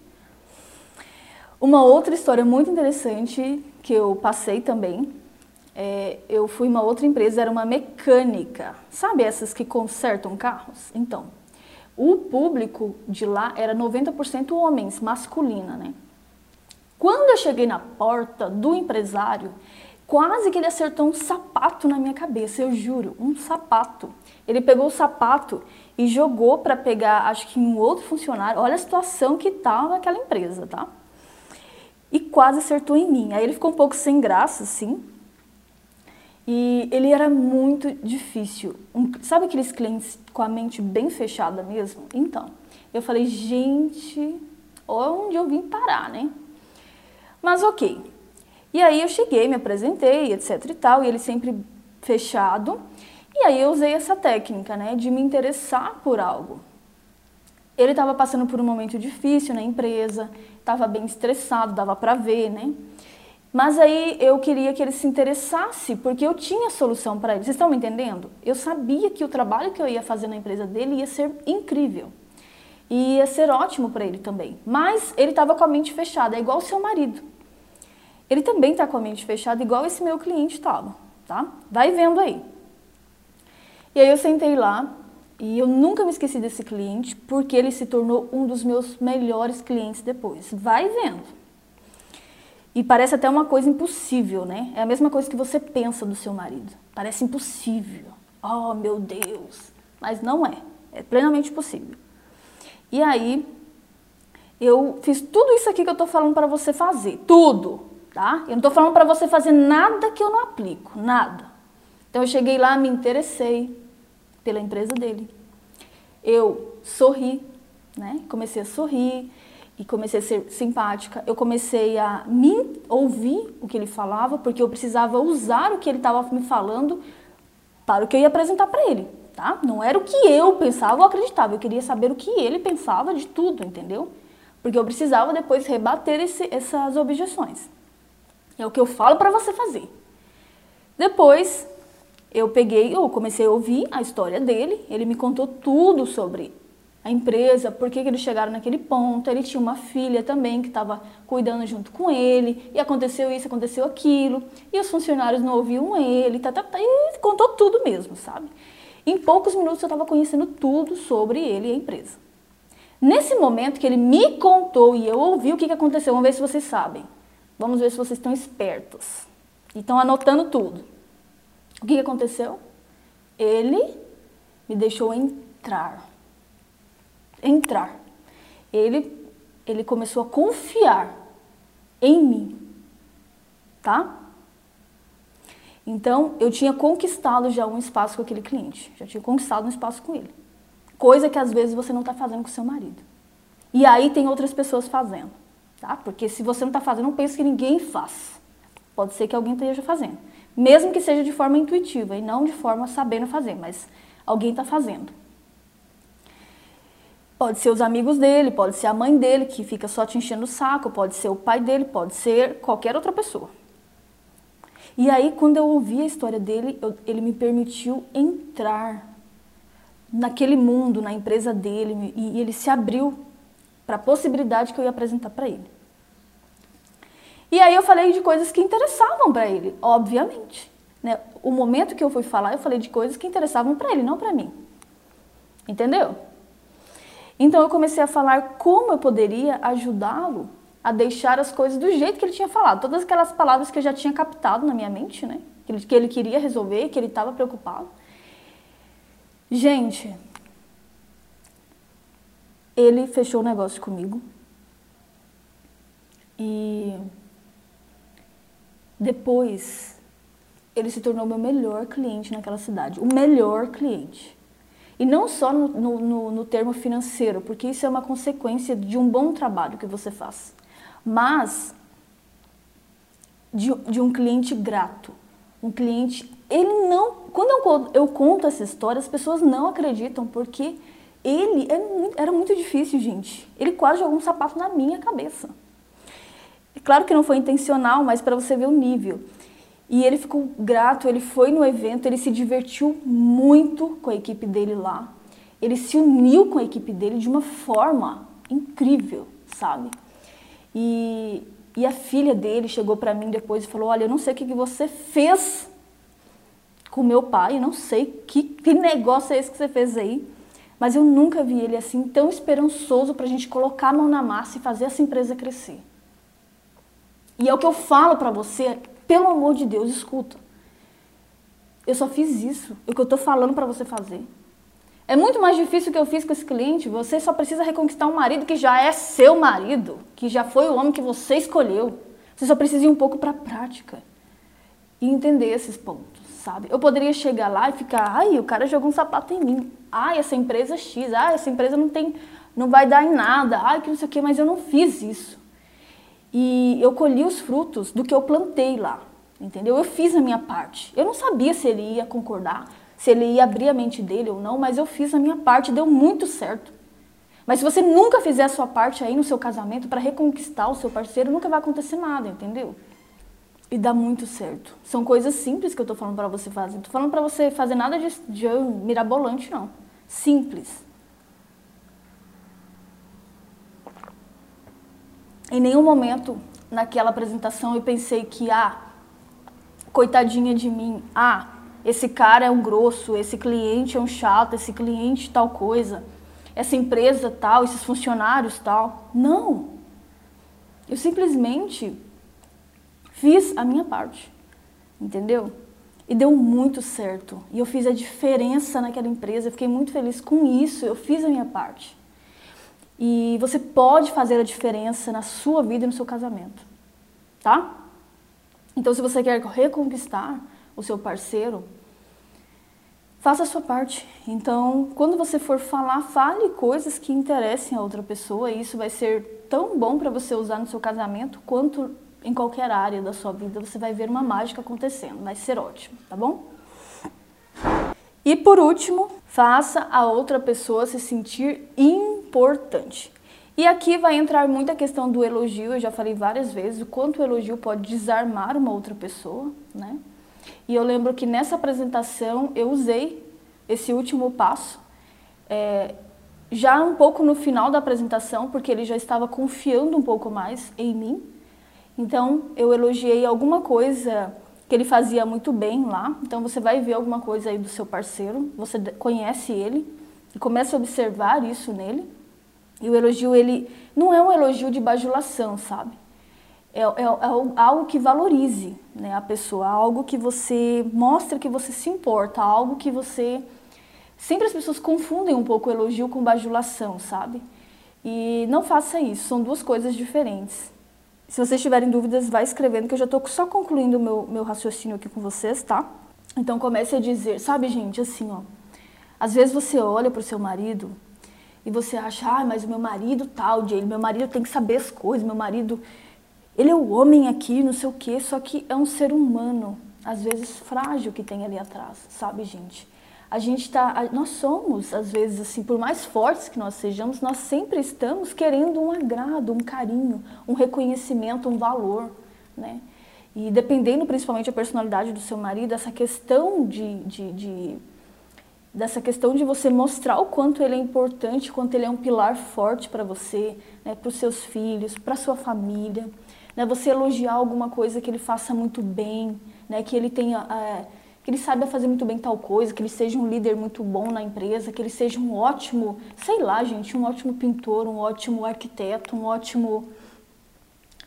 Uma outra história muito interessante que eu passei também, é, eu fui uma outra empresa, era uma mecânica. Sabe essas que consertam carros? Então, o público de lá era 90% homens, masculina, né? Quando eu cheguei na porta do empresário, quase que ele acertou um sapato na minha cabeça, eu juro, um sapato. Ele pegou o sapato e jogou para pegar, acho que um outro funcionário. Olha a situação que estava naquela empresa, tá? E quase acertou em mim. Aí ele ficou um pouco sem graça, assim. E ele era muito difícil. Um, sabe aqueles clientes com a mente bem fechada mesmo? Então, eu falei, gente, onde eu vim parar, né? Mas ok. E aí eu cheguei, me apresentei, etc e tal, e ele sempre fechado. E aí eu usei essa técnica, né, de me interessar por algo. Ele estava passando por um momento difícil na empresa, estava bem estressado, dava para ver, né? Mas aí eu queria que ele se interessasse, porque eu tinha solução para ele. Vocês estão me entendendo? Eu sabia que o trabalho que eu ia fazer na empresa dele ia ser incrível. E ia ser ótimo para ele também. Mas ele estava com a mente fechada, é igual o seu marido ele também está com a mente fechada, igual esse meu cliente estava, tá? Vai vendo aí. E aí eu sentei lá e eu nunca me esqueci desse cliente porque ele se tornou um dos meus melhores clientes depois. Vai vendo. E parece até uma coisa impossível, né? É a mesma coisa que você pensa do seu marido. Parece impossível. Oh, meu Deus. Mas não é. É plenamente possível. E aí, eu fiz tudo isso aqui que eu tô falando para você fazer. Tudo, tá? Eu não tô falando para você fazer nada que eu não aplico. Nada. Então, eu cheguei lá, me interessei pela empresa dele. Eu sorri, né? Comecei a sorrir e comecei a ser simpática. Eu comecei a me ouvir o que ele falava, porque eu precisava usar o que ele estava me falando para o que eu ia apresentar para ele, tá? Não era o que eu pensava ou acreditava, eu queria saber o que ele pensava de tudo, entendeu? Porque eu precisava depois rebater esse, essas objeções. É o que eu falo para você fazer. Depois, eu peguei, eu comecei a ouvir a história dele, ele me contou tudo sobre a empresa, por que, que eles chegaram naquele ponto. Ele tinha uma filha também que estava cuidando junto com ele, e aconteceu isso, aconteceu aquilo, e os funcionários não ouviam ele, tá, tá, tá, e contou tudo mesmo, sabe? Em poucos minutos eu estava conhecendo tudo sobre ele e a empresa. Nesse momento que ele me contou e eu ouvi o que, que aconteceu, vamos ver se vocês sabem. Vamos ver se vocês estão espertos e estão anotando tudo. O que, aconteceu? Ele me deixou entrar entrar. Ele, ele começou a confiar em mim, tá? Então, eu tinha conquistado já um espaço com aquele cliente, já tinha conquistado um espaço com ele. Coisa que às vezes você não está fazendo com seu marido. E aí tem outras pessoas fazendo, tá? Porque se você não está fazendo, não pense que ninguém faz. Pode ser que alguém esteja fazendo. Mesmo que seja de forma intuitiva e não de forma sabendo fazer, mas alguém está fazendo. Pode ser os amigos dele, pode ser a mãe dele que fica só te enchendo o saco, pode ser o pai dele, pode ser qualquer outra pessoa. E aí, quando eu ouvi a história dele, eu, ele me permitiu entrar naquele mundo, na empresa dele, e, e ele se abriu para a possibilidade que eu ia apresentar para ele. E aí eu falei de coisas que interessavam para ele, obviamente. Né? O momento que eu fui falar, eu falei de coisas que interessavam para ele, não para mim. Entendeu? Então eu comecei a falar como eu poderia ajudá-lo a deixar as coisas do jeito que ele tinha falado. Todas aquelas palavras que eu já tinha captado na minha mente, né? Que ele, que ele queria resolver, que ele estava preocupado. Gente, ele fechou o negócio comigo. E depois ele se tornou meu melhor cliente naquela cidade. O melhor cliente. E não só no, no, no, termo financeiro, porque isso é uma consequência de um bom trabalho que você faz, mas de, de um cliente grato. Um cliente, ele não. Quando eu, eu conto essa história, as pessoas não acreditam, porque ele é, era muito difícil, gente. Ele quase jogou um sapato na minha cabeça. Claro que não foi intencional, mas para você ver o nível. E ele ficou grato, ele foi no evento, ele se divertiu muito com a equipe dele lá. Ele se uniu com a equipe dele de uma forma incrível, sabe? E, e a filha dele chegou para mim depois e falou: Olha, eu não sei o que, que você fez com meu pai, eu não sei que, que negócio é esse que você fez aí, mas eu nunca vi ele assim tão esperançoso para a gente colocar a mão na massa e fazer essa empresa crescer. E é o que eu falo para você pelo amor de Deus, escuta. Eu só fiz isso, o que eu estou falando para você fazer. É muito mais difícil o que eu fiz com esse cliente. Você só precisa reconquistar um marido que já é seu marido, que já foi o homem que você escolheu. Você só precisa ir um pouco para a prática e entender esses pontos, sabe? Eu poderia chegar lá e ficar, ai, o cara jogou um sapato em mim. Ai, essa empresa é X, ai, essa empresa não tem, não vai dar em nada. Ai, que não sei o quê, mas eu não fiz isso. E eu colhi os frutos do que eu plantei lá, entendeu? Eu fiz a minha parte. Eu não sabia se ele ia concordar, se ele ia abrir a mente dele ou não, mas eu fiz a minha parte, deu muito certo. Mas se você nunca fizer a sua parte aí no seu casamento para reconquistar o seu parceiro, nunca vai acontecer nada, entendeu? E dá muito certo. São coisas simples que eu tô falando para você fazer. Não tô falando para você fazer nada de, de mirabolante, não. Simples. Em nenhum momento naquela apresentação eu pensei que, ah, coitadinha de mim, ah, esse cara é um grosso, esse cliente é um chato, esse cliente tal coisa, essa empresa tal, esses funcionários tal. Não. Eu simplesmente fiz a minha parte, entendeu? E deu muito certo. E eu fiz a diferença naquela empresa, eu fiquei muito feliz com isso, eu fiz a minha parte. E você pode fazer a diferença na sua vida e no seu casamento, tá? Então, se você quer reconquistar o seu parceiro, faça a sua parte. Então, quando você for falar, fale coisas que interessem a outra pessoa, e isso vai ser tão bom para você usar no seu casamento quanto em qualquer área da sua vida. Você vai ver uma mágica acontecendo, vai ser ótimo, tá bom? E por último, faça a outra pessoa se sentir importante. E aqui vai entrar muita questão do elogio, eu já falei várias vezes o quanto o elogio pode desarmar uma outra pessoa, né? E eu lembro que nessa apresentação eu usei esse último passo, é, já um pouco no final da apresentação, porque ele já estava confiando um pouco mais em mim. Então eu elogiei alguma coisa que ele fazia muito bem lá. Então você vai ver alguma coisa aí do seu parceiro, você conhece ele e começa a observar isso nele. E o elogio ele não é um elogio de bajulação, sabe? é, é, é algo que valorize né, a pessoa, algo que você mostra que você se importa, algo que você. Sempre as pessoas confundem um pouco o elogio com bajulação, sabe? E não faça isso, são duas coisas diferentes. Se vocês tiverem dúvidas, vai escrevendo, que eu já estou só concluindo o meu, meu raciocínio aqui com vocês, tá? Então comece a dizer, sabe, gente, assim, ó. Às vezes você olha para o seu marido e você acha, ah, mas o meu marido tal, Jay, meu marido tem que saber as coisas, meu marido ele é o homem aqui, não sei o quê, só que é um ser humano, às vezes frágil que tem ali atrás, sabe, gente? A gente tá, nós somos, às vezes, assim, por mais fortes que nós sejamos, nós sempre estamos querendo um agrado, um carinho, um reconhecimento, um valor, né? E dependendo principalmente da personalidade do seu marido, essa questão de, de, de dessa questão de você mostrar o quanto ele é importante, quanto ele é um pilar forte para você, né, para os seus filhos, para sua família né? Você elogiar alguma coisa que ele faça muito bem, né? Que ele tenha, é, que ele saiba fazer muito bem tal coisa, que ele seja um líder muito bom na empresa, que ele seja um ótimo, sei lá, gente, um ótimo pintor, um ótimo arquiteto, um ótimo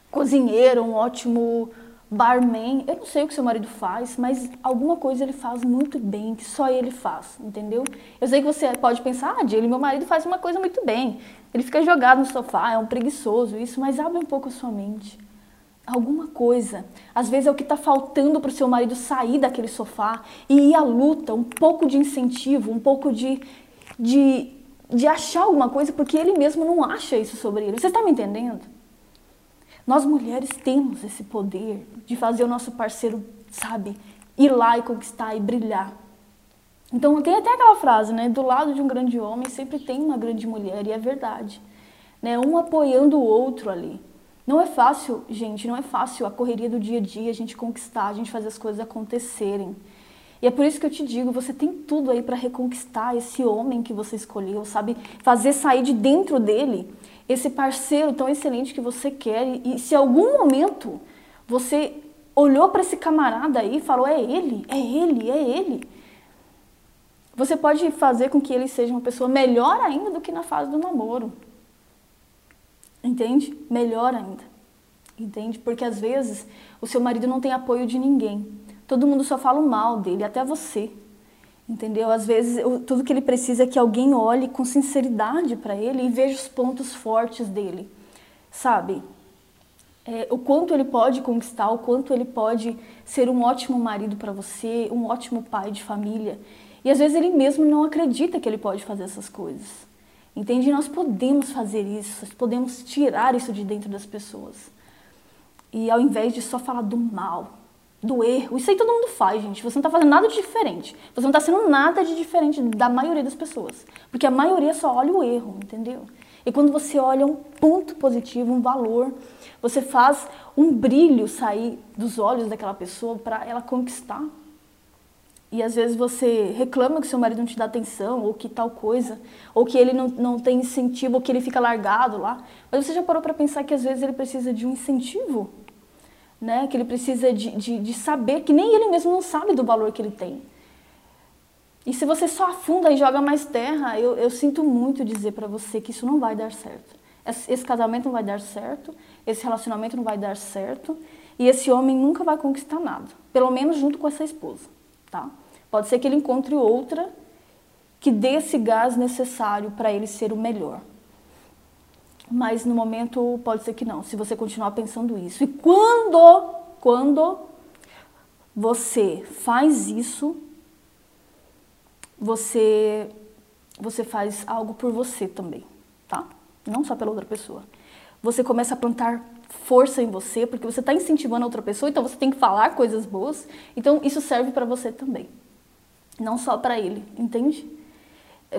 cozinheiro, um ótimo barman. Eu não sei o que seu marido faz, mas alguma coisa ele faz muito bem, que só ele faz, entendeu? Eu sei que você pode pensar, ah, ele, meu marido faz uma coisa muito bem. Ele fica jogado no sofá, é um preguiçoso, isso, mas abre um pouco a sua mente alguma coisa. Às vezes é o que está faltando para o seu marido sair daquele sofá e ir à luta, um pouco de incentivo, um pouco de, de, de achar alguma coisa, porque ele mesmo não acha isso sobre ele. Você está me entendendo? Nós mulheres temos esse poder de fazer o nosso parceiro, sabe, ir lá e conquistar e brilhar. Então tem até aquela frase, né? Do lado de um grande homem sempre tem uma grande mulher, e é verdade. Né? Um apoiando o outro ali. Não é fácil, gente, não é fácil a correria do dia a dia, a gente conquistar, a gente fazer as coisas acontecerem. E é por isso que eu te digo, você tem tudo aí para reconquistar esse homem que você escolheu, sabe? Fazer sair de dentro dele esse parceiro tão excelente que você quer. E, se algum momento você olhou para esse camarada aí e falou: é ele, é ele, é ele. Você pode fazer com que ele seja uma pessoa melhor ainda do que na fase do namoro. Entende? Melhor ainda. Entende? Porque às vezes o seu marido não tem apoio de ninguém. Todo mundo só fala o mal dele, até você. Entendeu? Às vezes tudo que ele precisa é que alguém olhe com sinceridade para ele e veja os pontos fortes dele. Sabe? É, o quanto ele pode conquistar, o quanto ele pode ser um ótimo marido para você, um ótimo pai de família. E às vezes ele mesmo não acredita que ele pode fazer essas coisas. Entende? Nós podemos fazer isso, podemos tirar isso de dentro das pessoas. E ao invés de só falar do mal, do erro, isso aí todo mundo faz, gente. Você não está fazendo nada de diferente. Você não está sendo nada de diferente da maioria das pessoas. Porque a maioria só olha o erro, entendeu? E quando você olha um ponto positivo, um valor, você faz um brilho sair dos olhos daquela pessoa para ela conquistar. E às vezes você reclama que seu marido não te dá atenção, ou que tal coisa, ou que ele não, não tem incentivo, ou que ele fica largado lá. Mas você já parou para pensar que às vezes ele precisa de um incentivo? Né? Que ele precisa de, de, de saber que nem ele mesmo não sabe do valor que ele tem. E se você só afunda e joga mais terra, eu, eu sinto muito dizer para você que isso não vai dar certo. Esse, esse casamento não vai dar certo, esse relacionamento não vai dar certo, e esse homem nunca vai conquistar nada, pelo menos junto com essa esposa, tá? Pode ser que ele encontre outra que dê esse gás necessário para ele ser o melhor. Mas no momento pode ser que não, se você continuar pensando isso. E quando, quando você faz isso, você você faz algo por você também, tá? Não só pela outra pessoa. Você começa a plantar força em você, porque você está incentivando a outra pessoa, então você tem que falar coisas boas. Então isso serve para você também, não só para ele, entende?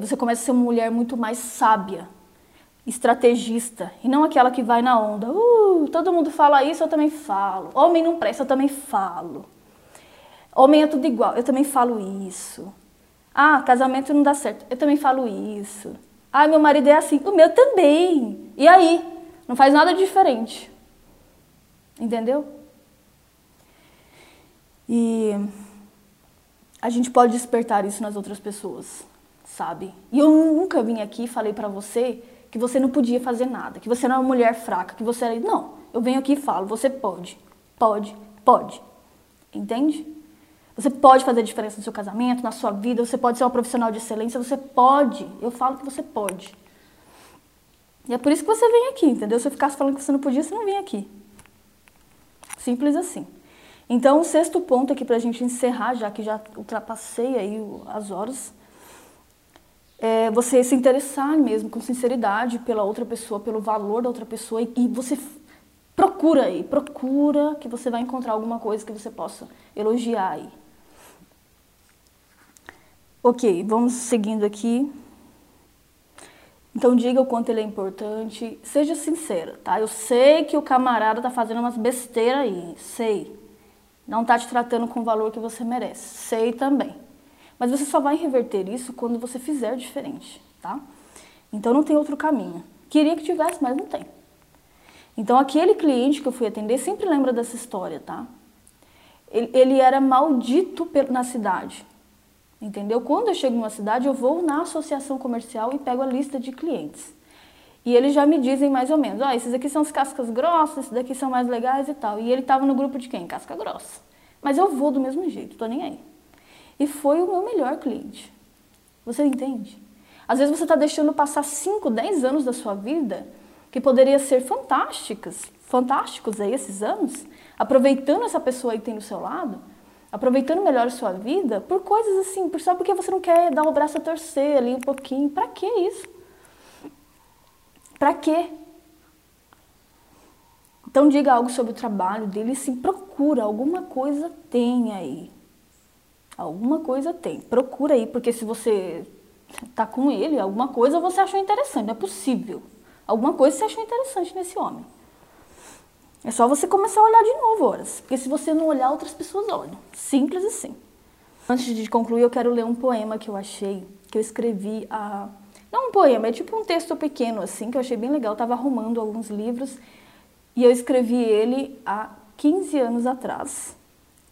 Você começa a ser uma mulher muito mais sábia, estrategista, e não aquela que vai na onda. Uh, todo mundo fala isso, eu também falo. Homem não presta, eu também falo. Homem é tudo igual, eu também falo isso. Ah, casamento não dá certo. Eu também falo isso. Ah, meu marido é assim. O meu também. E aí? Não faz nada diferente. Entendeu? E a gente pode despertar isso nas outras pessoas, sabe? E eu nunca vim aqui e falei para você que você não podia fazer nada, que você não é uma mulher fraca, que você era. Não, eu venho aqui e falo, você pode, pode, pode. Entende? Você pode fazer diferença no seu casamento, na sua vida, você pode ser uma profissional de excelência, você pode. Eu falo que você pode. E é por isso que você vem aqui, entendeu? Se eu ficasse falando que você não podia, você não vinha aqui. Simples assim. Então, o sexto ponto aqui para a gente encerrar, já que já ultrapassei aí as horas, é você se interessar mesmo com sinceridade pela outra pessoa, pelo valor da outra pessoa e, você procura aí, procura que você vai encontrar alguma coisa que você possa elogiar aí. Ok, vamos seguindo aqui. Então diga o quanto ele é importante, seja sincera, tá? Eu sei que o camarada tá fazendo umas besteiras aí, sei. Não tá te tratando com o valor que você merece, sei também. Mas você só vai reverter isso quando você fizer diferente, tá? Então não tem outro caminho. Queria que tivesse, mas não tem. Então aquele cliente que eu fui atender sempre lembra dessa história, tá? Ele, ele era maldito na cidade. Entendeu? Quando eu chego numa cidade, eu vou na associação comercial e pego a lista de clientes. E eles já me dizem mais ou menos, ó, oh, esses aqui são os cascas grossas, esses daqui são mais legais e tal. E ele estava no grupo de quem? Casca grossa. Mas eu vou do mesmo jeito, tô nem aí. E foi o meu melhor cliente. Você entende? Às vezes você está deixando passar 5, 10 anos da sua vida que poderia ser fantásticas, fantásticos aí esses anos, aproveitando essa pessoa aí que tem do seu lado, aproveitando melhor a sua vida por coisas assim, só porque você não quer dar o braço a torcer ali um pouquinho. Para que isso? Para quê? Então diga algo sobre o trabalho dele, sim, procura alguma coisa tem aí. Alguma coisa tem. Procura aí, porque se você tá com ele, alguma coisa você achou interessante, não é possível. Alguma coisa você achou interessante nesse homem. É só você começar a olhar de novo, horas. Porque se você não olhar, outras pessoas olham. Simples assim. Antes de concluir, eu quero ler um poema que eu achei, que eu escrevi a. Não um poema, é tipo um texto pequeno, assim, que eu achei bem legal. Eu estava arrumando alguns livros e eu escrevi ele há 15 anos atrás.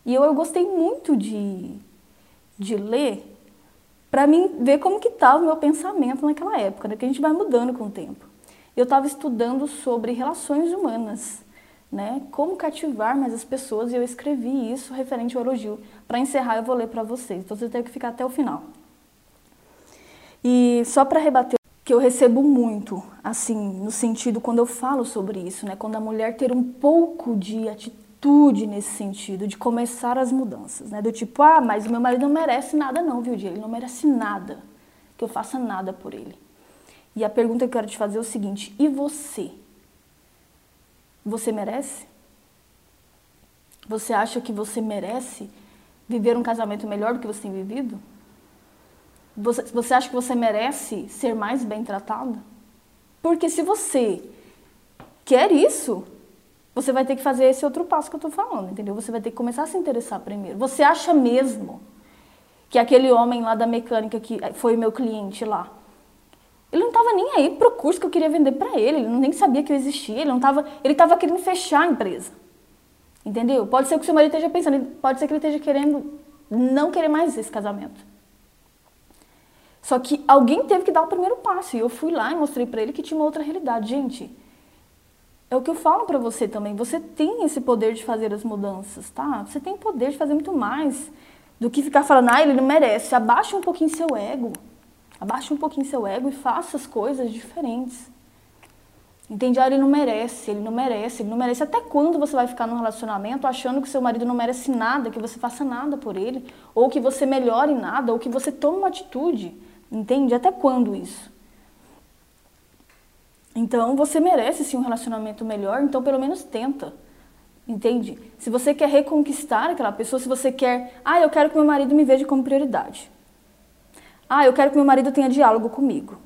E eu, eu gostei muito de, de ler para mim ver como que estava o meu pensamento naquela época, né? que a gente vai mudando com o tempo. Eu estava estudando sobre relações humanas né? Como cativar mais as pessoas e eu escrevi isso referente ao elogio. Para encerrar, eu vou ler para vocês, então você tem que ficar até o final. E só para rebater que eu recebo muito, assim, no sentido quando eu falo sobre isso, né? Quando a mulher ter um pouco de atitude nesse sentido, de começar as mudanças, né? Do tipo, ah, mas o meu marido não merece nada não, viu, Dia? Ele não merece nada, que eu faça nada por ele. E a pergunta que eu quero te fazer é o seguinte, e você? Você merece? Você acha que você merece viver um casamento melhor do que você tem vivido? Você, você acha que você merece ser mais bem tratado? Porque se você quer isso, você vai ter que fazer esse outro passo que eu estou falando, entendeu? Você vai ter que começar a se interessar primeiro. Você acha mesmo que aquele homem lá da mecânica que foi meu cliente lá, ele não estava nem aí pro curso que eu queria vender para ele, ele nem sabia que eu existia, ele não tava, ele estava querendo fechar a empresa. Entendeu? Pode ser que o seu marido esteja pensando, pode ser que ele esteja querendo não querer mais esse casamento. Só que alguém teve que dar o primeiro passo e eu fui lá e mostrei para ele que tinha uma outra realidade. Gente, é o que eu falo para você também. Você tem esse poder de fazer as mudanças, tá? Você tem poder de fazer muito mais do que ficar falando, ah, ele não merece. Abaixa um pouquinho seu ego. Abaixa um pouquinho seu ego e faça as coisas diferentes. Entende? Ah, ele não merece, ele não merece, ele não merece. Até quando você vai ficar num relacionamento achando que seu marido não merece nada, que você faça nada por ele, ou que você melhore nada, ou que você tome uma atitude? Entende? Até quando isso? Então você merece sim um relacionamento melhor, então pelo menos tenta. Entende? Se você quer reconquistar aquela pessoa, se você quer, ah, eu quero que meu marido me veja como prioridade. Ah, eu quero que meu marido tenha diálogo comigo.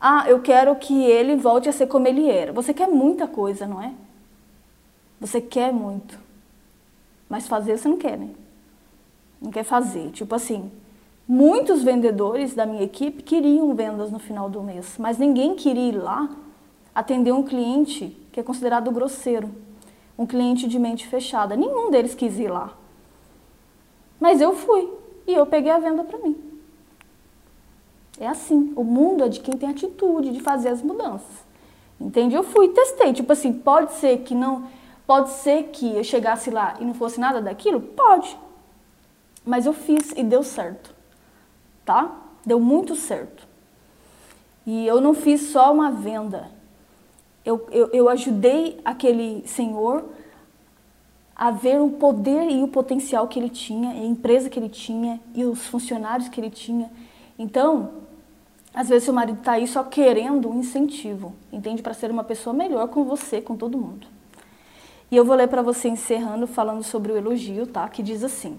Ah, eu quero que ele volte a ser como ele era. Você quer muita coisa, não é? Você quer muito. Mas fazer você não quer, né? Não quer fazer. Tipo assim, muitos vendedores da minha equipe queriam vendas no final do mês, mas ninguém queria ir lá atender um cliente que é considerado grosseiro, um cliente de mente fechada. Nenhum deles quis ir lá. Mas eu fui e eu peguei a venda para mim. É assim. O mundo é de quem tem atitude de fazer as mudanças. Entende? Eu fui, testei. Tipo assim, pode ser que não. Pode ser que eu chegasse lá e não fosse nada daquilo? Pode. Mas eu fiz e deu certo. Tá? Deu muito certo. E eu não fiz só uma venda. Eu, eu, eu ajudei aquele senhor a ver o poder e o potencial que ele tinha, a empresa que ele tinha e os funcionários que ele tinha. Então, às vezes seu marido está aí só querendo um incentivo, entende? Para ser uma pessoa melhor com você, com todo mundo. E eu vou ler para você encerrando falando sobre o elogio, tá? Que diz assim: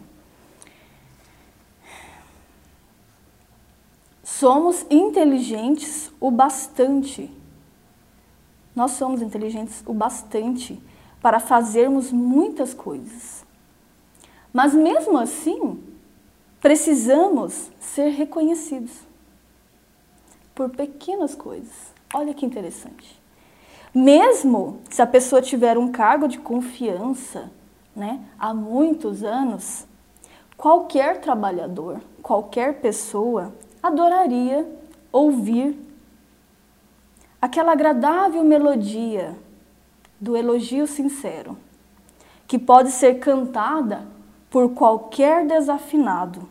Somos inteligentes o bastante. Nós somos inteligentes o bastante para fazermos muitas coisas. Mas mesmo assim, precisamos ser reconhecidos por pequenas coisas. Olha que interessante. Mesmo se a pessoa tiver um cargo de confiança, né, há muitos anos, qualquer trabalhador, qualquer pessoa adoraria ouvir aquela agradável melodia do elogio sincero, que pode ser cantada por qualquer desafinado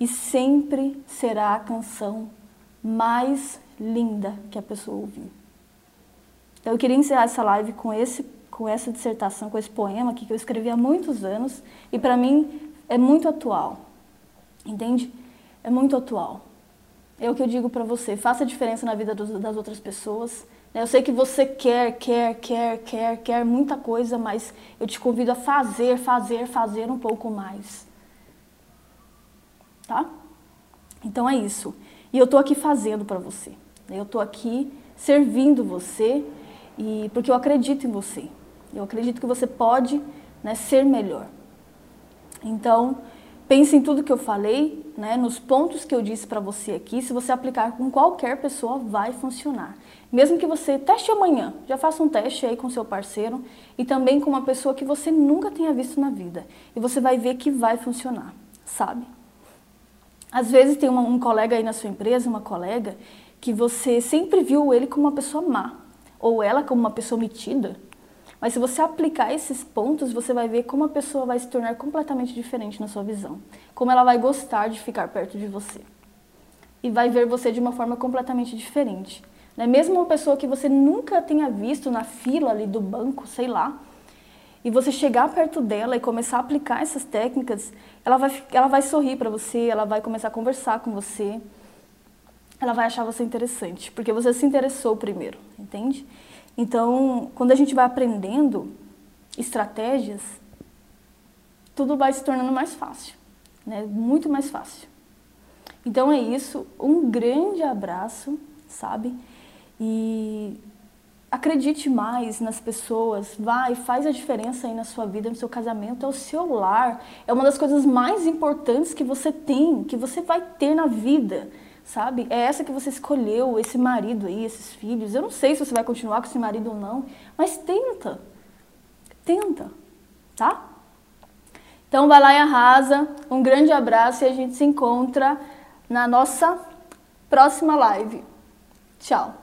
e sempre será a canção mais linda que a pessoa ouviu. Então eu queria encerrar essa live com esse com essa dissertação, com esse poema aqui que eu escrevi há muitos anos e para mim é muito atual. Entende? É muito atual. É o que eu digo para você, faça a diferença na vida das outras pessoas. Né? Eu sei que você quer, quer, quer, quer, quer muita coisa, mas eu te convido a fazer, fazer, fazer um pouco mais. Tá? Então é isso. E eu estou aqui fazendo para você. Eu estou aqui servindo você e porque eu acredito em você. Eu acredito que você pode né, ser melhor. Então, pense em tudo que eu falei, né, nos pontos que eu disse para você aqui. Se você aplicar com qualquer pessoa, vai funcionar. Mesmo que você teste amanhã, já faça um teste aí com seu parceiro e também com uma pessoa que você nunca tenha visto na vida. E você vai ver que vai funcionar, sabe? Às vezes tem uma, um colega aí na sua empresa, uma colega, que você sempre viu ele como uma pessoa má, ou ela como uma pessoa metida. Mas se você aplicar esses pontos, você vai ver como a pessoa vai se tornar completamente diferente na sua visão. Como ela vai gostar de ficar perto de você. E vai ver você de uma forma completamente diferente. Né? Mesmo uma pessoa que você nunca tenha visto na fila ali do banco, sei lá, e você chegar perto dela e começar a aplicar essas técnicas, ela vai, ela vai sorrir para você, ela vai começar a conversar com você, ela vai achar você interessante, porque você se interessou primeiro, entende? Então, quando a gente vai aprendendo estratégias, tudo vai se tornando mais fácil, né? Muito mais fácil. Então é isso, um grande abraço, sabe? E acredite mais nas pessoas, vai, faz a diferença aí na sua vida, no seu casamento, é o seu lar. É uma das coisas mais importantes que você tem, que você vai ter na vida, sabe? É essa que você escolheu, esse marido aí, esses filhos. Eu não sei se você vai continuar com esse marido ou não, mas tenta. Tenta, tá? Então vai lá e arrasa. Um grande abraço e a gente se encontra na nossa próxima live. Tchau.